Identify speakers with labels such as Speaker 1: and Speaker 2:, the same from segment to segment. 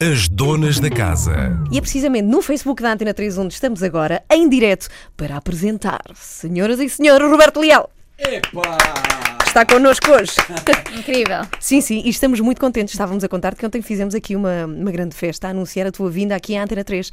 Speaker 1: As donas da casa.
Speaker 2: E é precisamente no Facebook da Antena 3 onde estamos agora, em direto, para apresentar, senhoras e senhores, Roberto Leal.
Speaker 3: Epa!
Speaker 2: Está connosco hoje.
Speaker 4: Incrível.
Speaker 2: Sim, sim, e estamos muito contentes. Estávamos a contar que ontem fizemos aqui uma, uma grande festa a anunciar a tua vinda aqui à Antena 3.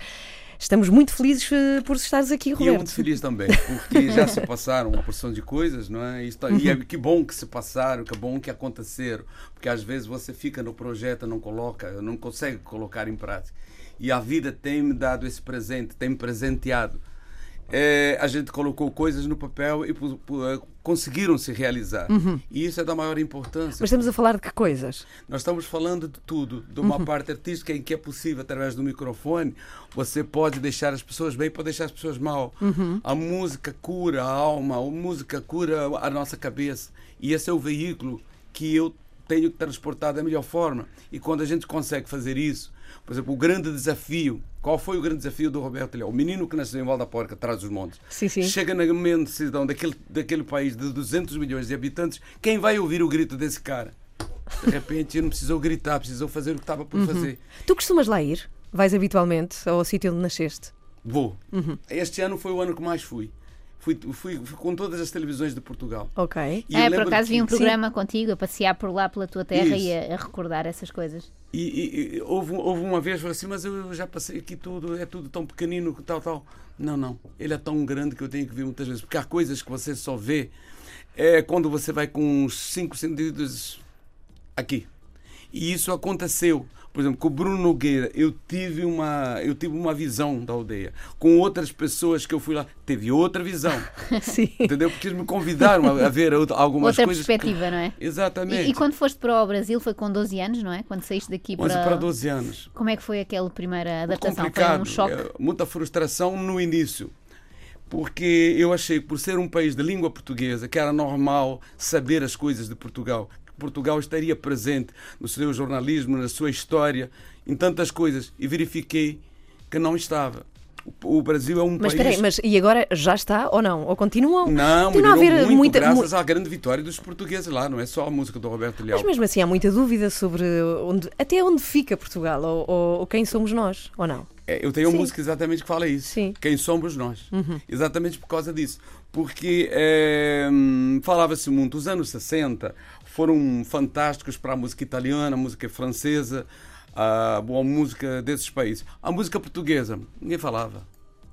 Speaker 2: Estamos muito felizes eh, por estares aqui,
Speaker 3: E eu
Speaker 2: Roberto.
Speaker 3: muito feliz também, porque já se passaram uma porção de coisas, não é? E, está- e é que bom que se passaram, que bom que aconteceram, porque às vezes você fica no projeto, não coloca, não consegue colocar em prática. E a vida tem me dado esse presente, tem me presenteado. É, a gente colocou coisas no papel e eh, conseguiram se realizar. E isso é da maior importância.
Speaker 2: Mas estamos a falar de que coisas?
Speaker 3: Nós estamos falando de tudo, de uma parte artística em que é possível, através do microfone, você pode deixar as pessoas bem, pode deixar as pessoas mal. A música cura a alma, a música cura a nossa cabeça. E esse é o veículo que eu tenho que transportar da melhor forma. E quando a gente consegue fazer isso, por exemplo, o grande desafio, qual foi o grande desafio do Roberto Leão? O menino que nasceu em Val da Porca, atrás dos montes.
Speaker 2: Sim, sim.
Speaker 3: Chega na mente cidadão daquele, daquele país de 200 milhões de habitantes, quem vai ouvir o grito desse cara? De repente, ele não precisou gritar, precisou fazer o que estava por fazer.
Speaker 2: Tu costumas lá ir? Vais habitualmente ao sítio onde nasceste?
Speaker 3: Vou. Este ano foi o ano que mais fui. Fui, fui, fui com todas as televisões de Portugal.
Speaker 2: Ok.
Speaker 3: E
Speaker 4: é, por acaso vi um programa contigo a passear por lá pela tua terra
Speaker 3: Isso.
Speaker 4: e a, a recordar essas coisas.
Speaker 3: E, e- e houve, houve uma vez, falei assim, mas eu já passei aqui tudo, é tudo tão pequenino, tal, tal. Não, não. Ele é tão grande que eu tenho que vir muitas vezes. Porque há coisas que você só vê é quando você vai com uns cinco sentidos aqui. E isso aconteceu. Por exemplo, com o Bruno Nogueira, eu tive uma, eu tive uma visão da aldeia. Com outras pessoas que eu fui lá, teve outra visão.
Speaker 2: Sim.
Speaker 3: Entendeu? Porque eles me convidaram a, a ver outra- algumas
Speaker 4: Outra
Speaker 3: coisas.
Speaker 4: perspectiva, não é?
Speaker 3: Exatamente.
Speaker 4: E, e quando foste para o Brasil foi com 12 anos, não é? Quando saíste daqui
Speaker 3: 11
Speaker 4: para.
Speaker 3: para 12 anos.
Speaker 4: Como é que foi aquela primeira adaptação? Foi um choque?
Speaker 3: é, muita frustração no início. Porque eu achei que por ser um país de língua portuguesa, que era normal saber as coisas de Portugal, que Portugal estaria presente no seu jornalismo, na sua história, em tantas coisas, e verifiquei que não estava. O, Brasil é um
Speaker 2: Mas
Speaker 3: país
Speaker 2: espera aí, mas e agora já está ou não? Ou continuam?
Speaker 3: não,
Speaker 2: Continua a haver
Speaker 3: muito
Speaker 2: muita. mu-
Speaker 3: graças à grande vitória dos portugueses lá, não é só a música do Roberto Leal.
Speaker 2: Mas mesmo assim há muita dúvida sobre onde, até onde fica Portugal ou, ou- ou quem somos nós, ou não?
Speaker 3: É, eu tenho
Speaker 2: Sim.
Speaker 3: uma música exatamente que fala isso.
Speaker 2: Sim. Uhum.
Speaker 3: Quem somos nós. Exatamente por causa disso. Porque é, falava-se muito, os anos 60 foram fantásticos para a música italiana, a música francesa, a boa música desses países. A música portuguesa, ninguém falava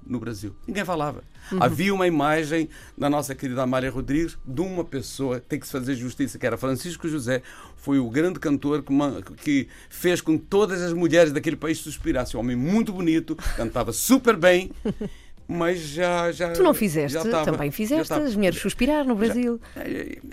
Speaker 3: no Brasil. Ninguém falava.
Speaker 2: Uhum.
Speaker 3: Havia uma imagem da nossa querida Amália Rodrigues de uma pessoa, tem que se fazer justiça, que era Francisco José, foi o grande cantor que, que fez com que todas as mulheres daquele país suspirassem. Um homem muito bonito, cantava super bem, mas já. já
Speaker 2: Tu não fizeste?
Speaker 3: já estava-
Speaker 2: Também
Speaker 3: já
Speaker 2: fizeste as mulheres suspirar no Brasil.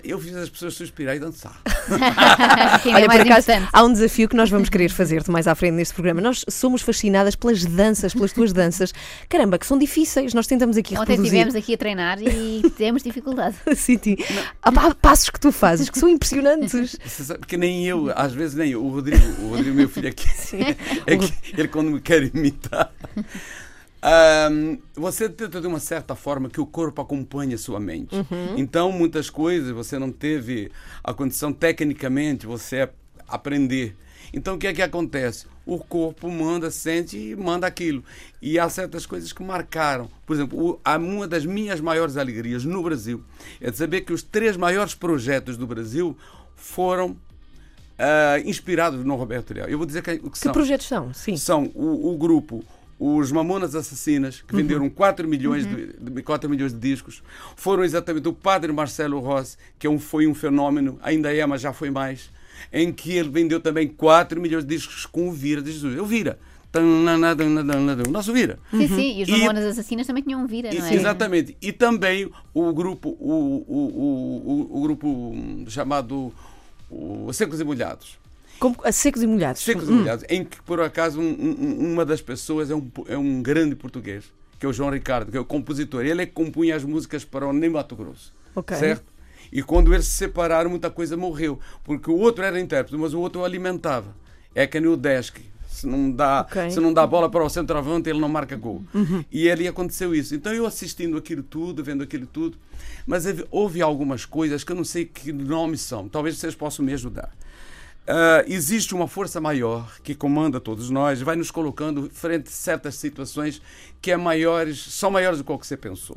Speaker 3: Eu fiz as pessoas suspirar e dançar.
Speaker 4: é
Speaker 2: Olha,
Speaker 4: mais
Speaker 2: por acaso, há um desafio que nós vamos querer fazer-te mais à frente neste programa. Nós somos fascinadas pelas danças, pelas tuas danças. Caramba, que são difíceis. Nós tentamos aqui
Speaker 4: Ontem
Speaker 2: reproduzir.
Speaker 4: estivemos aqui a treinar e temos dificuldade.
Speaker 2: Sim, sim. Há pa- passos que tu fazes que são impressionantes.
Speaker 3: Você sabe que nem eu, às vezes nem eu. O Rodrigo, o Rodrigo meu filho aqui, é que ele quando me quer imitar. Ahm, você tenta de uma certa forma que o corpo acompanhe a sua mente. Então, muitas coisas você não teve a condição tecnicamente você aprender. Então, o que é que acontece? O corpo manda, sente e manda aquilo. E há certas coisas que marcaram. Por exemplo, uma das minhas maiores alegrias no Brasil é de saber que os três maiores projetos do Brasil foram ah, inspirados no Roberto Leal. Eu vou dizer que, que
Speaker 2: Que
Speaker 3: são.
Speaker 2: projetos são? Sim.
Speaker 3: São o, o grupo os Mamonas Assassinas, que venderam 4 milhões, de, de- 4 milhões de discos. Foram exatamente o padre Marcelo Rossi, que é um, foi um fenômeno, ainda é, mas já foi mais, em que ele vendeu também 4 milhões de discos com o Vira de Jesus. Eu Vira. O nosso Vira.
Speaker 4: Sim, sim. E os
Speaker 3: E-
Speaker 4: Mamonas Assassinas também tinham um vira, não é?
Speaker 3: Exatamente. E também o grupo, o, o, o, o, o grupo hum, chamado o Secos e Molhados.
Speaker 2: Como, a secos e molhados.
Speaker 3: Secos e Molhados, em que por acaso um- um- uma das pessoas é um, é um grande português, que é o João Ricardo, que é o compositor. Ele é que compunha as músicas para o Ney Mato Grosso. Certo? E quando eles se separaram, muita coisa morreu. Porque o outro era intérprete, mas o outro o alimentava. É que nem o Desk. Se não dá,
Speaker 2: Ok.
Speaker 3: se não dá bola para o centroavante, ele não marca gol. E ali aconteceu isso. Então eu assistindo aquilo tudo, vendo aquilo tudo, mas houve- houve algumas coisas que eu não sei que nomes são. Talvez vocês possam me ajudar. Ah, existe uma força maior que comanda todos nós, vai nos colocando frente a certas situações que é maiores, são maiores do que o que você pensou.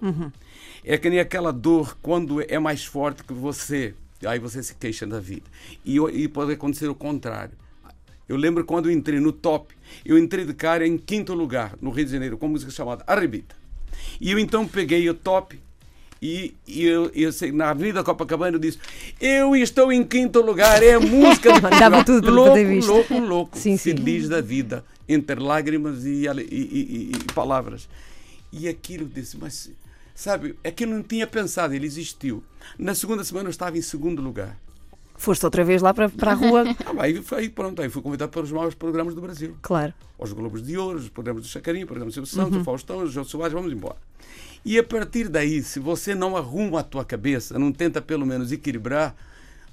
Speaker 3: É que nem aquela dor quando é mais forte que você, aí você se queixa da vida. E, e pode acontecer o contrário. Eu lembro quando eu entrei no top, eu entrei de cara em quinto lugar no Rio de Janeiro com uma música chamada Arrebita. E eu então peguei o top e, e eu, eu sei, na Avenida Copacabana eu disse: Eu estou em quinto lugar, é a música do
Speaker 2: Mandava tudo para
Speaker 3: louco,
Speaker 2: visto.
Speaker 3: louco, louco,
Speaker 2: Sim, sim.
Speaker 3: feliz da vida, entre lágrimas e, e- e- palavras. E aquilo disse, mas sabe, é que eu não tinha pensado, ele existiu. Na segunda semana eu estava em segundo lugar.
Speaker 2: Foste outra vez lá para, para a rua.
Speaker 3: Ah, aí, aí pronto, aí fui convidado para os maiores programas do Brasil.
Speaker 2: Claro.
Speaker 3: Aos Globos de Ouro, os programas do Chacarinho, o programa do Silvio Santos, o Faustão, o João Soares, vamos embora. E a partir daí, se você não arruma a tua cabeça, não tenta pelo menos equilibrar,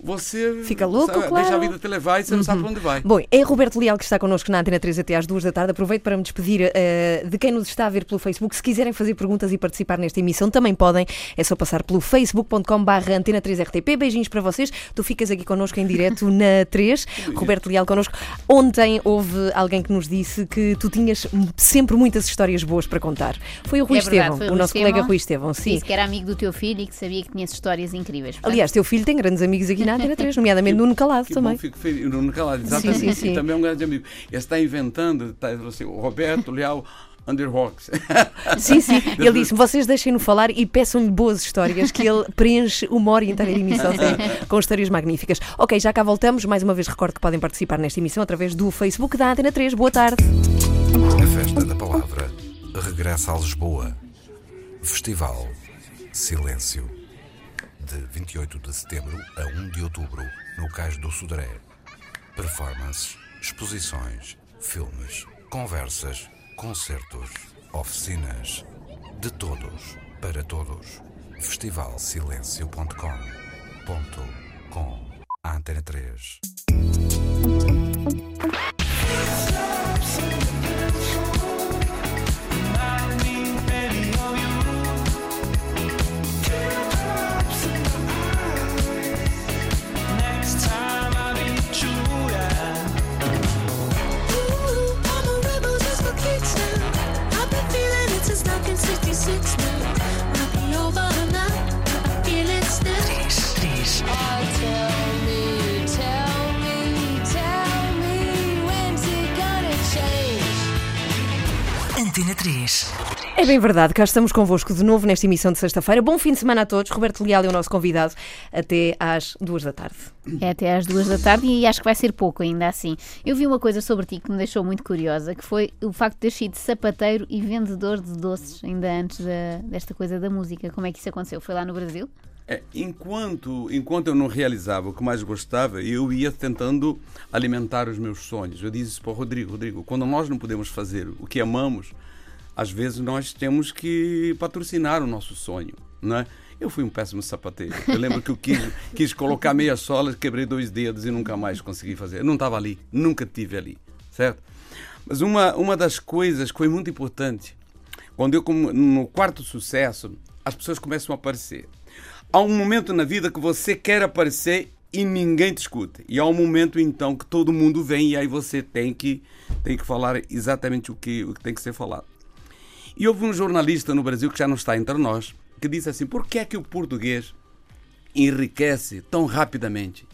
Speaker 3: você
Speaker 2: Fica louco,
Speaker 3: sabe,
Speaker 2: claro.
Speaker 3: deixa a vida te levar e você não sabe para onde vai.
Speaker 2: Bom, é Roberto Leal que está connosco na Antena 3 até às 2 da tarde. Aproveito para me despedir eh, de quem nos está a ver pelo Facebook. Se quiserem fazer perguntas e participar nesta emissão, também podem. É só passar pelo facebook.com.br Antena 3 RTP. Beijinhos para vocês. Tu ficas aqui connosco em direto na 3. Roberto Leal connosco. Ontem houve alguém que nos disse que tu tinhas sempre muitas histórias boas para contar. Foi o Rui
Speaker 4: É verdade,
Speaker 2: Estevão, o
Speaker 4: Rui
Speaker 2: nosso
Speaker 4: Estevão.
Speaker 2: colega Rui Estevão. Sim.
Speaker 4: Disse que era amigo do teu filho e que sabia que tinhas histórias incríveis. Portanto,
Speaker 2: Aliás, teu filho tem grandes amigos aqui na Antena 3, nomeadamente Nuno Calado
Speaker 3: Que
Speaker 2: também.
Speaker 3: bom, fico feliz. Nuno Calado, exatamente.
Speaker 2: sim, sim.
Speaker 3: E também é um grande amigo. Ele está inventando, está, assim, o Roberto Leal Underhawks.
Speaker 2: Sim, sim. Ele disse: vocês deixem-no falar e peçam-lhe boas histórias, que ele preenche uma hora inteira de emissão com- com histórias magníficas. Ok, já cá voltamos. Mais uma vez recordo que podem participar nesta emissão através do Facebook da Antena 3. Boa tarde.
Speaker 1: A Festa da Palavra regressa a Lisboa. Festival Silêncio. De 28 de setembro a 1 de outubro, no Cais do Sodré. Performances, exposições, filmes, conversas, concertos, oficinas. De todos, para todos. Festivalsilêncio.com Ponto com Antena 3.
Speaker 5: 3.
Speaker 2: É bem verdade, cá estamos convosco de novo nesta emissão de sexta-feira. Bom fim de semana a todos. Roberto Leal é o nosso convidado até às duas da tarde.
Speaker 4: É até às duas da tarde e acho que vai ser pouco ainda assim. Eu vi uma coisa sobre ti que me deixou muito curiosa, que foi o facto de ter sido sapateiro e vendedor de doces ainda antes da- desta coisa da música. Como é que isso aconteceu? Foi lá no Brasil?
Speaker 3: É, enquanto, enquanto eu não realizava o que mais gostava, eu ia tentando alimentar os meus sonhos. Eu disse para o Rodrigo, Rodrigo, quando nós não podemos fazer o que amamos, às vezes nós temos que patrocinar o nosso sonho, não é? Eu fui um péssimo sapateiro. Eu lembro que eu quis, quis colocar meia sola, quebrei dois dedos e nunca mais consegui fazer. Eu não estava ali, nunca tive ali, certo? Mas uma, uma das coisas que foi muito importante, quando eu, como- no quarto sucesso, as pessoas começam a aparecer. Há um momento na vida que você quer aparecer e ninguém te escuta. E há um momento, então, que todo mundo vem e aí você tem que, tem que falar exatamente o que, o que tem que ser falado. E houve um jornalista no Brasil que já não está entre nós, que disse assim: por que é que o português enriquece tão rapidamente?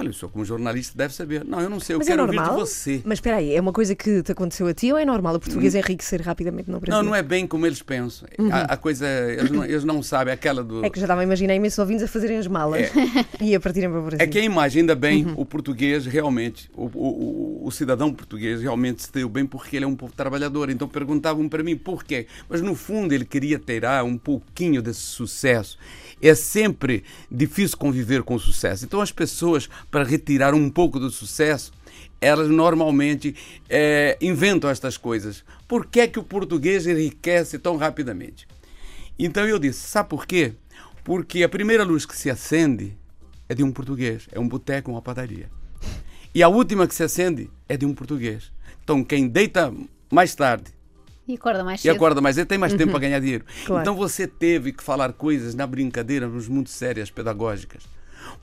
Speaker 3: Falei, o senhor como jornalista deve saber. Não, eu não sei, eu
Speaker 2: Mas é
Speaker 3: quero ouvir de
Speaker 2: normal?
Speaker 3: você.
Speaker 2: Mas espera aí, é uma coisa que te aconteceu a ti ou é normal o português enriquecer rapidamente no Brasil?
Speaker 3: Não, não é bem como eles pensam. A, a coisa, eles não, eles não sabem, aquela do...
Speaker 2: Uhum. É que já estava a imaginar imensos ouvintes a fazerem as malas e a partirem para o Brasil.
Speaker 3: É que a imagem, ainda bem,
Speaker 2: Uhum.
Speaker 3: o português realmente, o, o, o- o cidadão português realmente se deu bem porque ele é um povo trabalhador. Então perguntavam para mim por quê. Mas no fundo ele queria tirar um pouquinho desse sucesso. É sempre difícil conviver com o sucesso. Então as pessoas, para retirar um pouco do sucesso, elas normalmente eh, inventam estas coisas. Por que é que o português enriquece tão rapidamente? Então eu disse, sabe por quê? Porque a primeira luz que se acende é de um português, é um boteco, uma padaria. E a última que se acende é de um português. Então quem deita mais tarde
Speaker 4: E acorda mais
Speaker 3: e
Speaker 4: cedo.
Speaker 3: acorda mais cedo tem mais tempo para ganhar dinheiro.
Speaker 2: Claro.
Speaker 3: Então você teve que falar coisas na brincadeira, mas muito sérias, pedagógicas.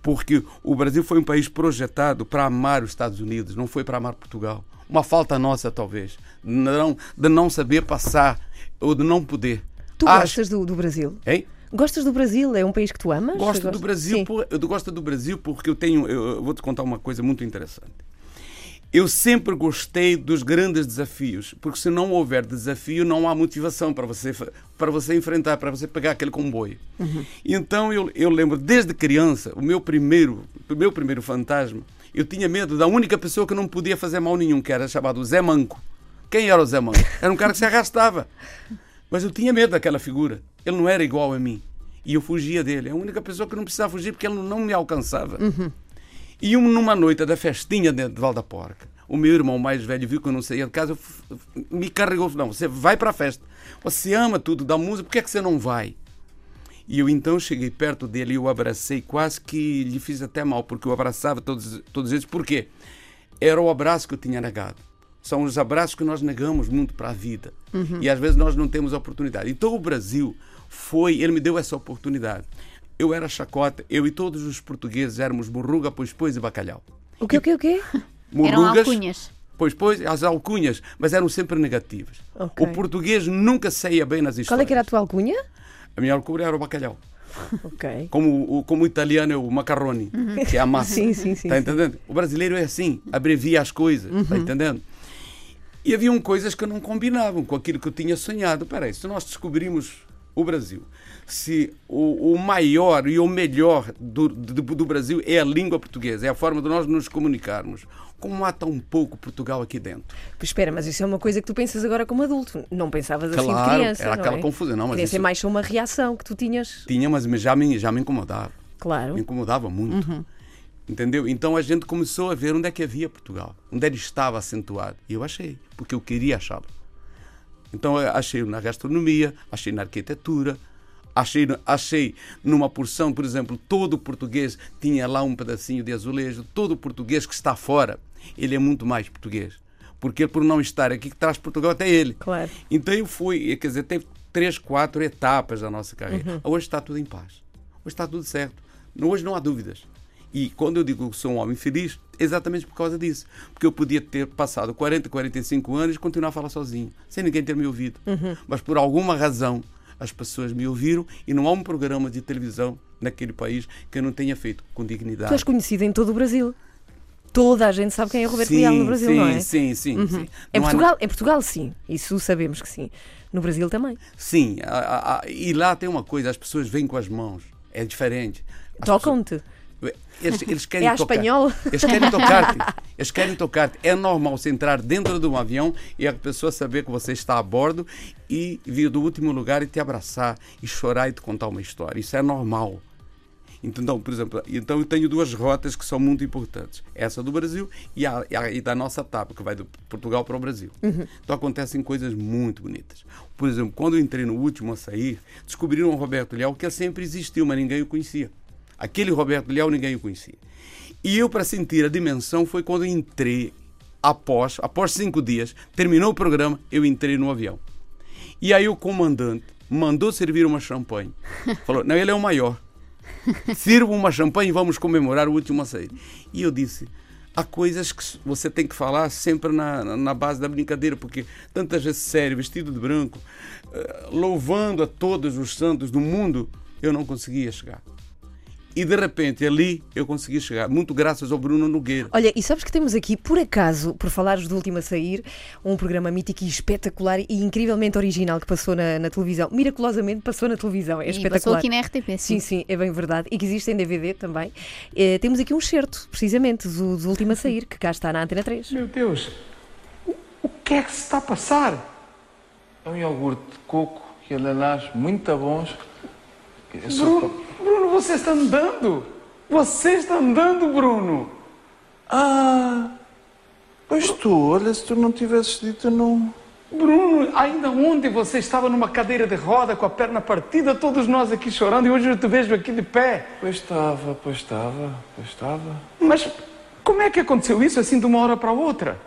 Speaker 3: Porque o Brasil foi um país projetado para amar os Estados Unidos, não foi para amar Portugal. Uma falta nossa, talvez, de não, de não saber passar ou de não poder.
Speaker 2: Tu
Speaker 3: Acho-
Speaker 2: gostas do, do Brasil?
Speaker 3: Hein?
Speaker 2: Gostas do Brasil? É um país que tu amas?
Speaker 3: Gosto do
Speaker 2: Gostas?
Speaker 3: Brasil, por- eu gosto do Brasil porque eu tenho, eu, eu vou te contar uma coisa muito interessante. Eu sempre gostei dos grandes desafios, porque se não houver desafio, não há motivação para você para você enfrentar, para você pegar aquele comboio. Então eu, eu lembro desde criança, o meu primeiro, o meu primeiro fantasma, eu tinha medo da única pessoa que não podia fazer mal nenhum, que era chamado Zé Manco. Quem era o Zé Manco? Era um cara que se arrastava. Mas eu tinha medo daquela figura. Ele não era igual a mim. E eu fugia dele. É a única pessoa que não precisava fugir porque ele não me alcançava. E um, numa noite da festinha dentro de Val da Porca, o meu irmão mais velho viu que eu não saía de casa, me carregou. Não, você vai para a festa. Você ama tudo da música, por que é que você não vai? E eu então cheguei perto dele e o abracei, quase que lhe fiz até mal, porque eu abraçava todos, todos eles. Por quê? Era o abraço que eu tinha negado. São os abraços que nós negamos muito para a vida. E às vezes nós não temos oportunidade. Então o Brasil foi, ele me deu essa oportunidade. Eu era chacota, eu e todos os portugueses éramos burruga, pois, pois e bacalhau.
Speaker 2: O quê, o quê, o quê?
Speaker 4: Eram
Speaker 3: Morrugas,
Speaker 4: alcunhas.
Speaker 3: Pois, pois, as alcunhas, mas eram sempre negativas.
Speaker 2: Ok.
Speaker 3: O português nunca saía bem nas histórias.
Speaker 2: Qual é que era a tua alcunha?
Speaker 3: A minha alcunha era o bacalhau.
Speaker 2: Ok.
Speaker 3: Como, o, como o italiano é o macarrone, que é a massa.
Speaker 2: Sim, sim, sim,
Speaker 3: Tá
Speaker 2: sim.
Speaker 3: entendendo? O brasileiro é assim, abrevia as coisas,
Speaker 2: Uhum.
Speaker 3: tá entendendo? E haviam coisas que não combinavam com aquilo que eu tinha sonhado. Peraí, se nós descobrimos o Brasil, se o, o maior e o melhor do, do, do Brasil é a língua portuguesa, é a forma de nós nos comunicarmos, como há tão pouco Portugal aqui dentro?
Speaker 2: Pois espera, mas isso é uma coisa que tu pensas agora como adulto. Não pensavas assim de
Speaker 3: Claro,
Speaker 2: criança.
Speaker 3: era
Speaker 2: não
Speaker 3: aquela
Speaker 2: é?
Speaker 3: confusão. Não, mas
Speaker 2: Criança é
Speaker 3: isso-
Speaker 2: mais só uma reação que tu tinhas.
Speaker 3: Tinha, mas já me, já me incomodava.
Speaker 2: Claro.
Speaker 3: Me incomodava muito.
Speaker 2: Uhum.
Speaker 3: Entendeu? Então a gente começou a ver onde é que havia Portugal, onde ele estava acentuado. E eu achei, porque eu queria achá-lo. Então achei na gastronomia, achei na arquitetura, achei, achei numa porção, por exemplo, todo português tinha lá um pedacinho de azulejo, todo português que está fora, ele é muito mais português. Porque por não estar aqui, que traz Portugal até ele.
Speaker 2: Claro.
Speaker 3: Então eu fui, quer dizer, teve três, quatro etapas da nossa carreira.
Speaker 2: Uhum.
Speaker 3: Hoje está tudo em paz. Hoje está tudo certo. Hoje não há dúvidas. E quando eu digo que sou um homem feliz, exatamente por causa disso. Porque eu podia ter passado 40, 45 anos e continuar a falar sozinho, sem ninguém ter me ouvido.
Speaker 2: Uhum.
Speaker 3: Mas por alguma razão as pessoas me ouviram e não há um programa de televisão naquele país que eu não tenha feito com dignidade.
Speaker 2: Tu és conhecido em todo o Brasil. Toda a gente sabe quem é Roberto
Speaker 3: sim,
Speaker 2: Leal no Brasil,
Speaker 3: sim,
Speaker 2: não é?
Speaker 3: Sim, sim, sim.
Speaker 2: Em
Speaker 3: Não há
Speaker 2: Portugal, em Portugal, sim. Isso sabemos que sim. No Brasil também.
Speaker 3: Sim, a- a- a- e lá tem uma coisa, as pessoas vêm com as mãos, é diferente.
Speaker 2: Tocam-te.
Speaker 3: pessoas- Eles, eles querem
Speaker 2: É
Speaker 3: tocar.
Speaker 2: espanhol?
Speaker 3: Eles querem tocar-te. Eles querem tocar-te. É normal você entrar dentro de um avião e a pessoa saber que você está a bordo e vir do último lugar e te abraçar e chorar e te contar uma história. Isso é normal. Então, por exemplo, então eu tenho duas rotas que são muito importantes. Essa do Brasil e, a, e a- e da nossa etapa, que vai de Portugal para o Brasil. Então acontecem coisas muito bonitas. Por exemplo, quando eu entrei no último a sair, descobriram o Roberto Leal que ele sempre existiu, mas ninguém o conhecia. Aquele Roberto Leal ninguém o conhecia. E eu, para sentir a dimensão, foi quando entrei, após, após cinco dias, terminou o programa, eu entrei no avião. E aí o comandante mandou servir uma champanhe. Falou, não, ele é o maior. Sirva uma champanhe e vamos comemorar o último a sair. E eu disse, há coisas que você tem que falar sempre na, na- na base da brincadeira, porque tanta gente séria, vestido de branco, eh, louvando a todos os santos do mundo, eu não conseguia chegar. E de repente ali eu consegui chegar, muito graças ao Bruno Nogueira.
Speaker 2: Olha, e sabes que temos aqui, por acaso, por falares do Último a Sair, um programa mítico e espetacular e incrivelmente original que passou na, na televisão. Miraculosamente passou na televisão. É
Speaker 4: E passou
Speaker 2: espetacular.
Speaker 4: aqui na RTP, sim.
Speaker 2: Sim, sim, é bem verdade. E que existe em DVD também. Eh, temos aqui um certo, precisamente, do, do Último a Sair, que cá está na Antena 3.
Speaker 5: Meu Deus, o, o que é que se está a passar?
Speaker 6: É um iogurte de coco e ananás muito bons. Eu só
Speaker 5: Bruno, Bruno, você está andando? Você está andando, Bruno?
Speaker 6: Ah, pois tu, olha, se tu não tivesses dito, não.
Speaker 5: Bruno, ainda ontem você estava numa cadeira de roda com a perna partida, todos nós aqui chorando, e hoje eu te vejo aqui de pé.
Speaker 6: Pois estava, pois estava, pois estava.
Speaker 5: Mas como é que aconteceu isso assim de uma hora para outra?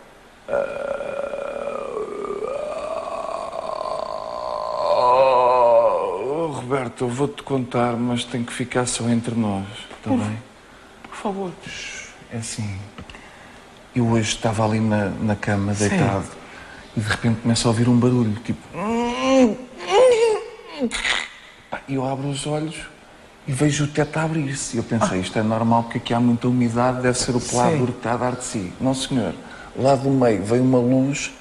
Speaker 6: Oh, Roberto, eu vou-te contar, mas tem que ficar só entre nós, está bem?
Speaker 5: favor.
Speaker 6: É assim, eu hoje estava ali na, na cama,
Speaker 5: Sim.
Speaker 6: deitado, e de repente começo a ouvir um barulho, tipo... E eu abro os olhos e vejo o teto a abrir-se. Eu pensei, isto é normal porque aqui há muita umidade, deve ser o pelador que está a dar de si. Não, senhor. Lá do meio veio uma luz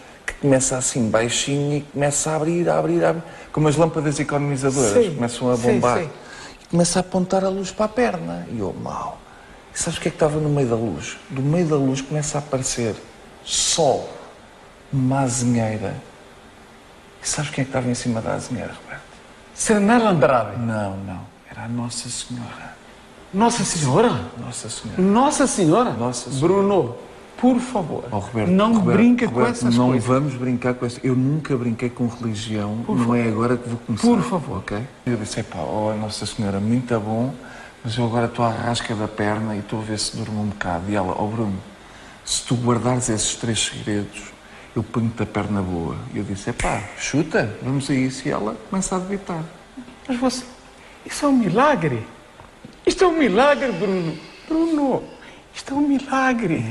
Speaker 6: começa assim baixinho e começa a abrir, a abrir, a abrir. Como as lâmpadas economizadoras
Speaker 5: Sim.
Speaker 6: começam a
Speaker 5: Sim,
Speaker 6: bombar.
Speaker 5: sim.
Speaker 6: E começa a apontar a luz para a perna. E eu, mal. E sabes o que é que estava no meio da luz? Do meio da luz começa a aparecer sol, uma azinheira. E sabes quem é que estava em cima da azinheira, Roberto?
Speaker 5: Serenela Andrade.
Speaker 6: Não, não. Era a Nossa Senhora.
Speaker 5: Nossa Senhora.
Speaker 6: Nossa Senhora.
Speaker 5: Nossa Senhora.
Speaker 6: Nossa Senhora.
Speaker 5: Bruno, por favor,
Speaker 6: Oh, Roberto,
Speaker 5: não
Speaker 6: Roberto,
Speaker 5: brinque com
Speaker 6: Roberto,
Speaker 5: essas
Speaker 6: não
Speaker 5: coisas.
Speaker 6: vamos brincar com isso. Eu nunca brinquei com religião. não é agora que vou começar.
Speaker 5: Por favor.
Speaker 6: Ok? Eu disse, pá, oh Nossa Senhora, muito bom, mas eu agora estou à rasca da perna e estou a ver se durmo um bocado. E ela, oh Bruno, se tu guardares esses três segredos, eu ponho-te a perna boa. E eu disse, pá, chuta, vamos a isso. E ela começa a debitar.
Speaker 5: Mas você, isso é um milagre. Isto é um milagre, Bruno. Bruno, isto é um milagre.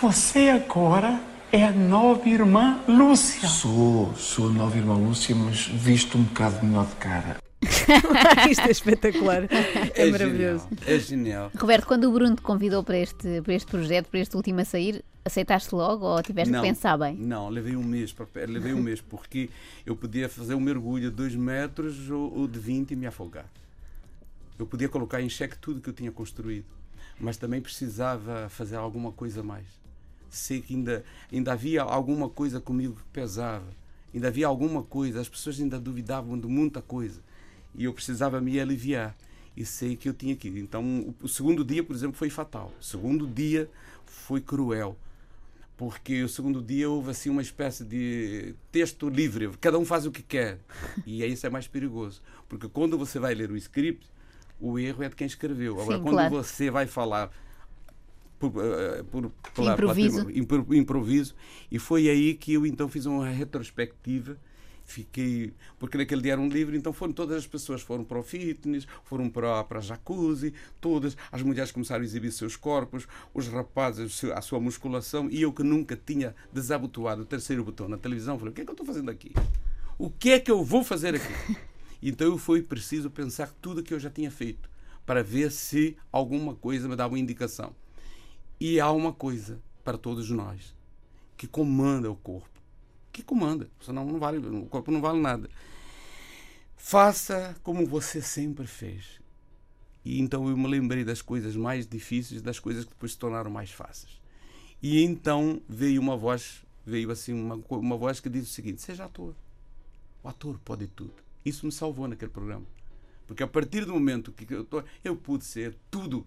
Speaker 5: Você agora é a nova irmã Lúcia.
Speaker 6: Sou, sou a nova irmã Lúcia, mas visto um bocado melhor de cara.
Speaker 2: Isto é espetacular. É, maravilhoso.
Speaker 3: Genial, é genial.
Speaker 4: Roberto, quando o Bruno te convidou para este, para este projeto, para este último a sair, aceitaste logo ou tiveste que pensar bem?
Speaker 3: Não, levei um mês para levei um mês porque eu podia fazer um mergulho de 2 metros ou, ou de 20 e me afogar. Eu podia colocar em xeque tudo que eu tinha construído, mas também precisava fazer alguma coisa mais. Sei que ainda, ainda havia alguma coisa comigo que pesava, ainda havia alguma coisa, as pessoas ainda duvidavam de muita coisa e eu precisava me aliviar. E sei que eu tinha que ir. Então, o, segundo dia, por exemplo, foi fatal. O segundo dia foi cruel porque o segundo dia houve assim uma espécie de texto livre, cada um faz o que quer. E aí isso é mais perigoso, porque quando você vai ler o script, o erro é de quem escreveu. Agora,
Speaker 4: Sim,
Speaker 3: quando
Speaker 4: claro.
Speaker 3: você vai falar por, eh, por, pela-
Speaker 4: Improviso.
Speaker 3: impro- improviso, e foi aí que eu então fiz uma retrospectiva. Fiquei, porque naquele dia era um livro, então foram todas as pessoas foram para o fitness, foram para, para a jacuzzi, todas as mulheres começaram a exibir seus corpos, os rapazes a sua musculação, e eu que nunca tinha desabotoado o terceiro botão na televisão, falei: o que é que eu estou fazendo aqui? O que é que eu vou fazer aqui? Então foi preciso pensar tudo que eu já tinha feito para ver se alguma coisa me dava uma indicação. E há uma coisa para todos nós que comanda o corpo. Que comanda, senão não vale, o corpo não vale nada. Faça como você sempre fez. E então eu me lembrei das coisas mais difíceis, das coisas que depois se tornaram mais fáceis. E então veio uma voz, veio assim uma, uma voz que diz o seguinte: seja ator. O ator pode tudo. Isso me salvou naquele programa. Porque a partir do momento que eu tô, eu pude ser tudo.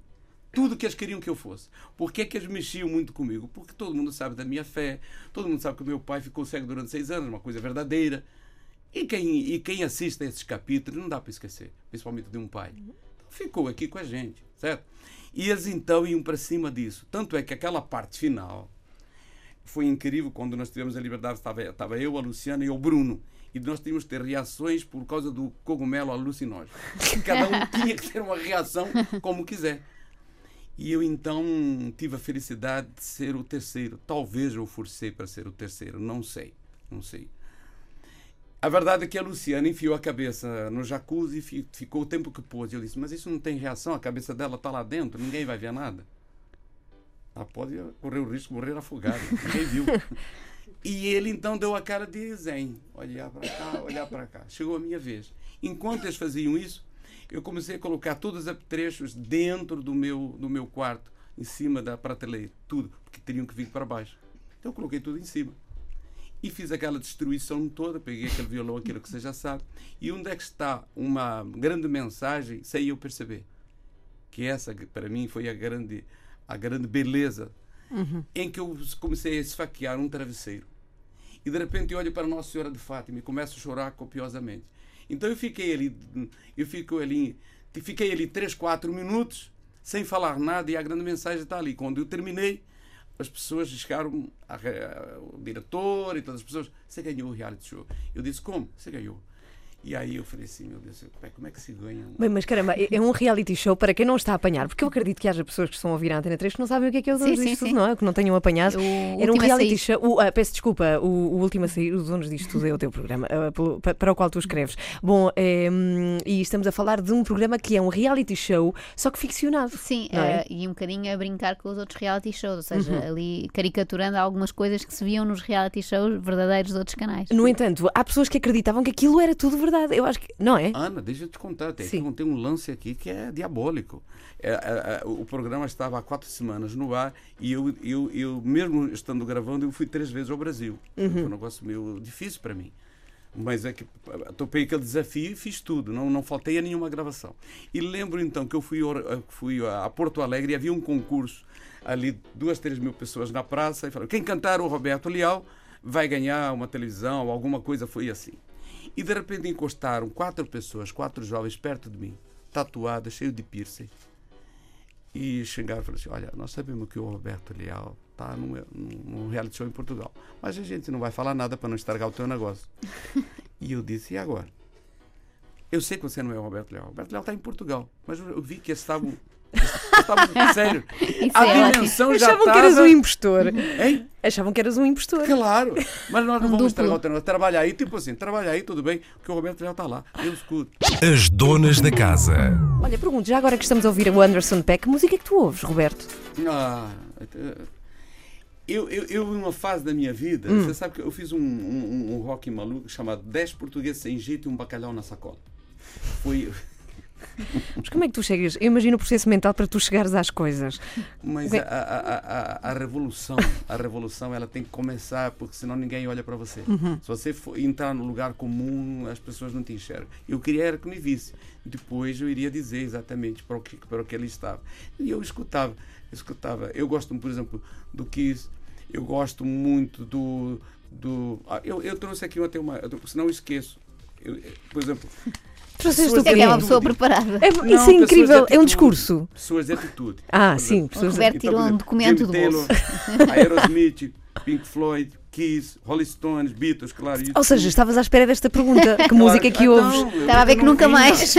Speaker 3: Tudo que eles queriam que eu fosse. Por que é que eles mexiam muito comigo? Porque todo mundo sabe da minha fé, todo mundo sabe que o meu pai ficou cego durante seis anos, uma coisa verdadeira. E quem, e quem assiste a esses capítulos não dá para esquecer, principalmente de um pai. Então, ficou aqui com a gente, certo? E eles então iam para cima disso. Tanto é que aquela parte final foi incrível quando nós tivemos a liberdade. Estava, estava eu, a Luciana e o Bruno. E nós tínhamos que ter reações por causa do cogumelo alucinógeno. Cada um tinha que ter uma reação como quiser. E eu então tive a felicidade de ser o terceiro. Talvez eu forcei para ser o terceiro, não sei, não sei. A verdade é que a Luciana enfiou a cabeça no jacuzzi e fi- ficou o tempo que pôde. Eu disse, mas isso não tem reação, a cabeça dela está lá dentro, ninguém vai ver nada. Ela pode correr o risco de morrer afogada, ninguém viu. E ele então deu a cara de zen, olhar para cá, olhar para cá. Chegou a minha vez. Enquanto eles faziam isso, eu comecei a colocar todos os apetrechos dentro do meu, do meu quarto, em cima da prateleira, tudo, porque teriam que vir para baixo. Então eu coloquei tudo em cima. E fiz aquela destruição toda, peguei aquele violão, aquilo que você já sabe. E onde é que está uma grande mensagem, sem eu perceber. Que essa, para mim, foi a grande, a grande beleza em que eu comecei a esfaquear um travesseiro. E de repente olho para Nossa Senhora de Fátima e começo a chorar copiosamente. Então eu fiquei ali, eu fico ali, fiquei ali 3, 4 minutos sem falar nada e a grande mensagem está ali. Quando eu terminei, as pessoas chegaram, a, a- o diretor e todas as pessoas, você ganhou o reality show. Eu disse, como? Você ganhou. E aí eu falei assim, meu Deus, como é que se ganha? um-
Speaker 2: Bem, mas caramba, é é um reality show para quem não está a apanhar, porque eu acredito que haja pessoas que estão a ouvir a Antena 3 que não sabem o que é que é
Speaker 4: Sim,
Speaker 2: donos
Speaker 4: sim,
Speaker 2: disto tudo,
Speaker 4: sim.
Speaker 2: não é? Que não tenham apanhado.
Speaker 4: O
Speaker 2: Era um reality show. o- ah, peço desculpa, o, o último a sair, os donos disto tudo é o teu programa, ah, pelo- para o qual tu escreves. Bom, hum, e estamos a falar de um programa que é um reality show, só que ficcionado.
Speaker 4: Sim,
Speaker 2: é?
Speaker 4: eh, e um bocadinho a brincar com os outros reality shows, ou seja,
Speaker 2: Uhum.
Speaker 4: ali caricaturando algumas coisas que se viam nos reality shows verdadeiros de outros canais.
Speaker 2: No entanto, há pessoas que acreditavam que aquilo era tudo verdade. Eu acho que. Não é?
Speaker 3: Ana, deixa eu te contar, tem,
Speaker 2: Sim.
Speaker 3: tem um lance aqui que é diabólico. É, é, é, o programa estava há quatro semanas no ar e eu, eu, eu mesmo estando gravando, eu fui três vezes ao Brasil.
Speaker 2: Uhum.
Speaker 3: Foi um negócio meio difícil para mim. Mas é que eh, topei aquele desafio e fiz tudo, não, não faltei a nenhuma gravação. E lembro então que eu fui, eh, fui a Porto Alegre e havia um concurso ali, duas, três mil pessoas na praça, e falaram: quem cantar o Roberto Leal vai ganhar uma televisão, alguma coisa foi assim. E de repente encostaram quatro pessoas, quatro jovens perto de mim, tatuadas, cheio de piercing. E chegaram e falaram assim: Olha, nós sabemos que o Roberto Leal está num, num- reality show em Portugal, mas a gente não vai falar nada para não estragar o teu negócio. e eu disse: E agora? Eu sei que você não é o Roberto Leal. O Roberto Leal está em Portugal, mas eu eu vi que eles estavam. Sério.
Speaker 4: Isso
Speaker 3: A
Speaker 4: é ótimo.
Speaker 3: dimensão já
Speaker 2: Achavam que eras um impostor.
Speaker 3: Hein?
Speaker 2: Achavam que eras um impostor.
Speaker 3: Claro, mas nós não
Speaker 4: Um
Speaker 3: vamos estragar o negócio. Trabalha aí, tipo assim, trabalha aí, tudo bem, porque o Roberto Leal está lá. Eu escuto.
Speaker 1: As donas da casa.
Speaker 2: Olha, pergunto, já agora que estamos a ouvir o Anderson Peck, que música é que tu ouves, Roberto?
Speaker 3: Ah, eu, eu, eu, em uma fase da minha vida,
Speaker 2: Hum.
Speaker 3: você sabe que eu fiz um, um, um rock maluco chamado 10 portugueses sem jeito e um bacalhau na sacola. Foi.
Speaker 2: Mas como é que tu chegas? Eu imagino o processo mental para tu chegares às coisas.
Speaker 3: Mas
Speaker 2: Ok.
Speaker 3: a, a, a, a- revolução, a revolução, ela tem que começar, porque senão ninguém olha para você.
Speaker 2: Uhum.
Speaker 3: Se você for entrar no lugar comum, as pessoas não te enxergam. Eu queria era que me visse. Depois eu iria dizer exatamente para o que, para o que ele estava. E eu escutava, escutava. Eu gosto, por exemplo, do Kiss. Eu gosto muito do. do ah, eu, eu trouxe aqui até uma. Senão eu esqueço. Eu- eu- por exemplo,
Speaker 2: Trouxeste
Speaker 3: Pessoas
Speaker 2: o quê?
Speaker 4: que é uma pessoa preparada.
Speaker 2: É-
Speaker 3: Não,
Speaker 2: isso é
Speaker 3: de
Speaker 2: incrível, é um discurso.
Speaker 3: pessoas de atitude.
Speaker 2: Ah, sim, pessoas.
Speaker 4: Roberto
Speaker 3: Então,
Speaker 4: tirou um
Speaker 3: exemplo,
Speaker 4: documento do bolso.
Speaker 3: Aerosmith, Pink Floyd, Kiss, Rolling Stones, Beatles, claro.
Speaker 2: Ou seja, estavas à espera desta pergunta. Que música que ouves?
Speaker 4: Estava a ver que nunca mais.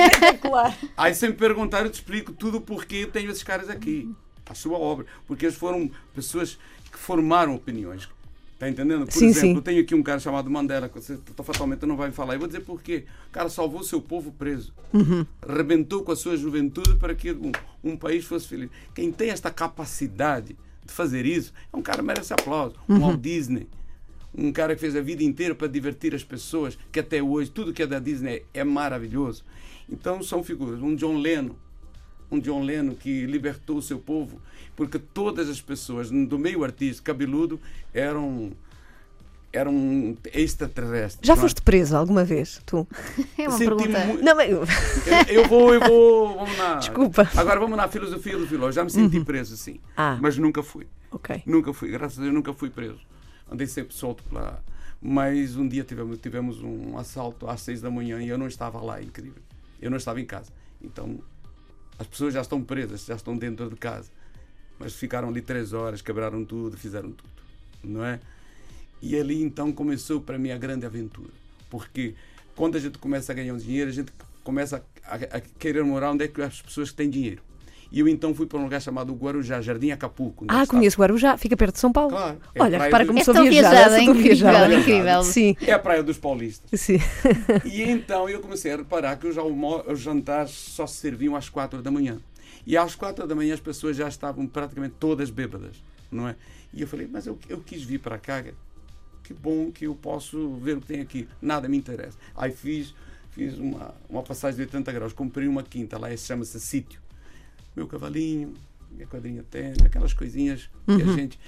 Speaker 3: Aí se me perguntar, eu te explico tudo porque eu tenho esses caras aqui. A sua obra. Porque eles foram pessoas que formaram opiniões. Está entendendo? Por
Speaker 2: Sim,
Speaker 3: exemplo,
Speaker 2: sim.
Speaker 3: eu tenho aqui um cara chamado Mandela, que você fatalmente não vai me falar. Eu vou dizer porquê. O cara salvou seu povo preso.
Speaker 2: Uhum.
Speaker 3: Rebentou com a sua juventude para que um, um país fosse feliz. Quem tem esta capacidade de fazer isso é um cara que merece aplauso. Um
Speaker 2: Uhum.
Speaker 3: Walt Disney. Um cara que fez a vida inteira para divertir as pessoas, que até hoje tudo que é da Disney é maravilhoso. Então são figuras. Um John Lennon, um John Lennon que libertou o seu povo, porque todas as pessoas do meio artístico cabeludo eram eram extraterrestres.
Speaker 2: Já
Speaker 3: não é?
Speaker 2: foste preso alguma vez, tu?
Speaker 4: É uma
Speaker 3: Senti
Speaker 4: pergunta.
Speaker 3: mu-
Speaker 2: Não, mas...
Speaker 3: Eu, eu vou, eu vou, vamos na.
Speaker 2: Desculpa.
Speaker 3: Agora vamos na filosofia do filósofo. Já me senti preso, sim.
Speaker 2: Ah.
Speaker 3: Mas nunca fui.
Speaker 2: Ok.
Speaker 3: Nunca fui, graças a Deus nunca fui preso. Andei sempre solto lá. Mas um dia tivemos, tivemos um assalto às seis da manhã e eu não estava lá, incrível. Eu não estava em casa. Então as pessoas já estão presas, já estão dentro de casa. Mas ficaram ali três horas, quebraram tudo, fizeram tudo. Não é? E ali então começou para mim a grande aventura. Porque quando a gente começa a ganhar um dinheiro, a gente começa a, a querer morar onde é que as pessoas têm dinheiro. E eu então fui para um lugar chamado Guarujá, Jardim Acapulco.
Speaker 2: Ah, conheço Guarujá, fica perto de São Paulo.
Speaker 3: Claro. É a
Speaker 2: Olha, repara
Speaker 3: do-
Speaker 2: como
Speaker 4: És
Speaker 2: sou viajada. tão
Speaker 4: incrível,
Speaker 2: viajada.
Speaker 4: incrível.
Speaker 2: Sim,
Speaker 3: É a praia dos paulistas.
Speaker 2: sim.
Speaker 3: E então eu comecei a reparar que os, almo- os jantares só se serviam às quatro da manhã. E às quatro da manhã as pessoas já estavam praticamente todas bêbadas, não é? E eu falei, mas eu, eu quis vir para cá, que bom que eu posso ver o que tem aqui. Nada me interessa. Aí fiz, fiz uma, uma passagem de 80 graus, comprei uma quinta, lá chama-se sítio. Meu cavalinho, minha quadrinha tênis, aquelas coisinhas que a gente...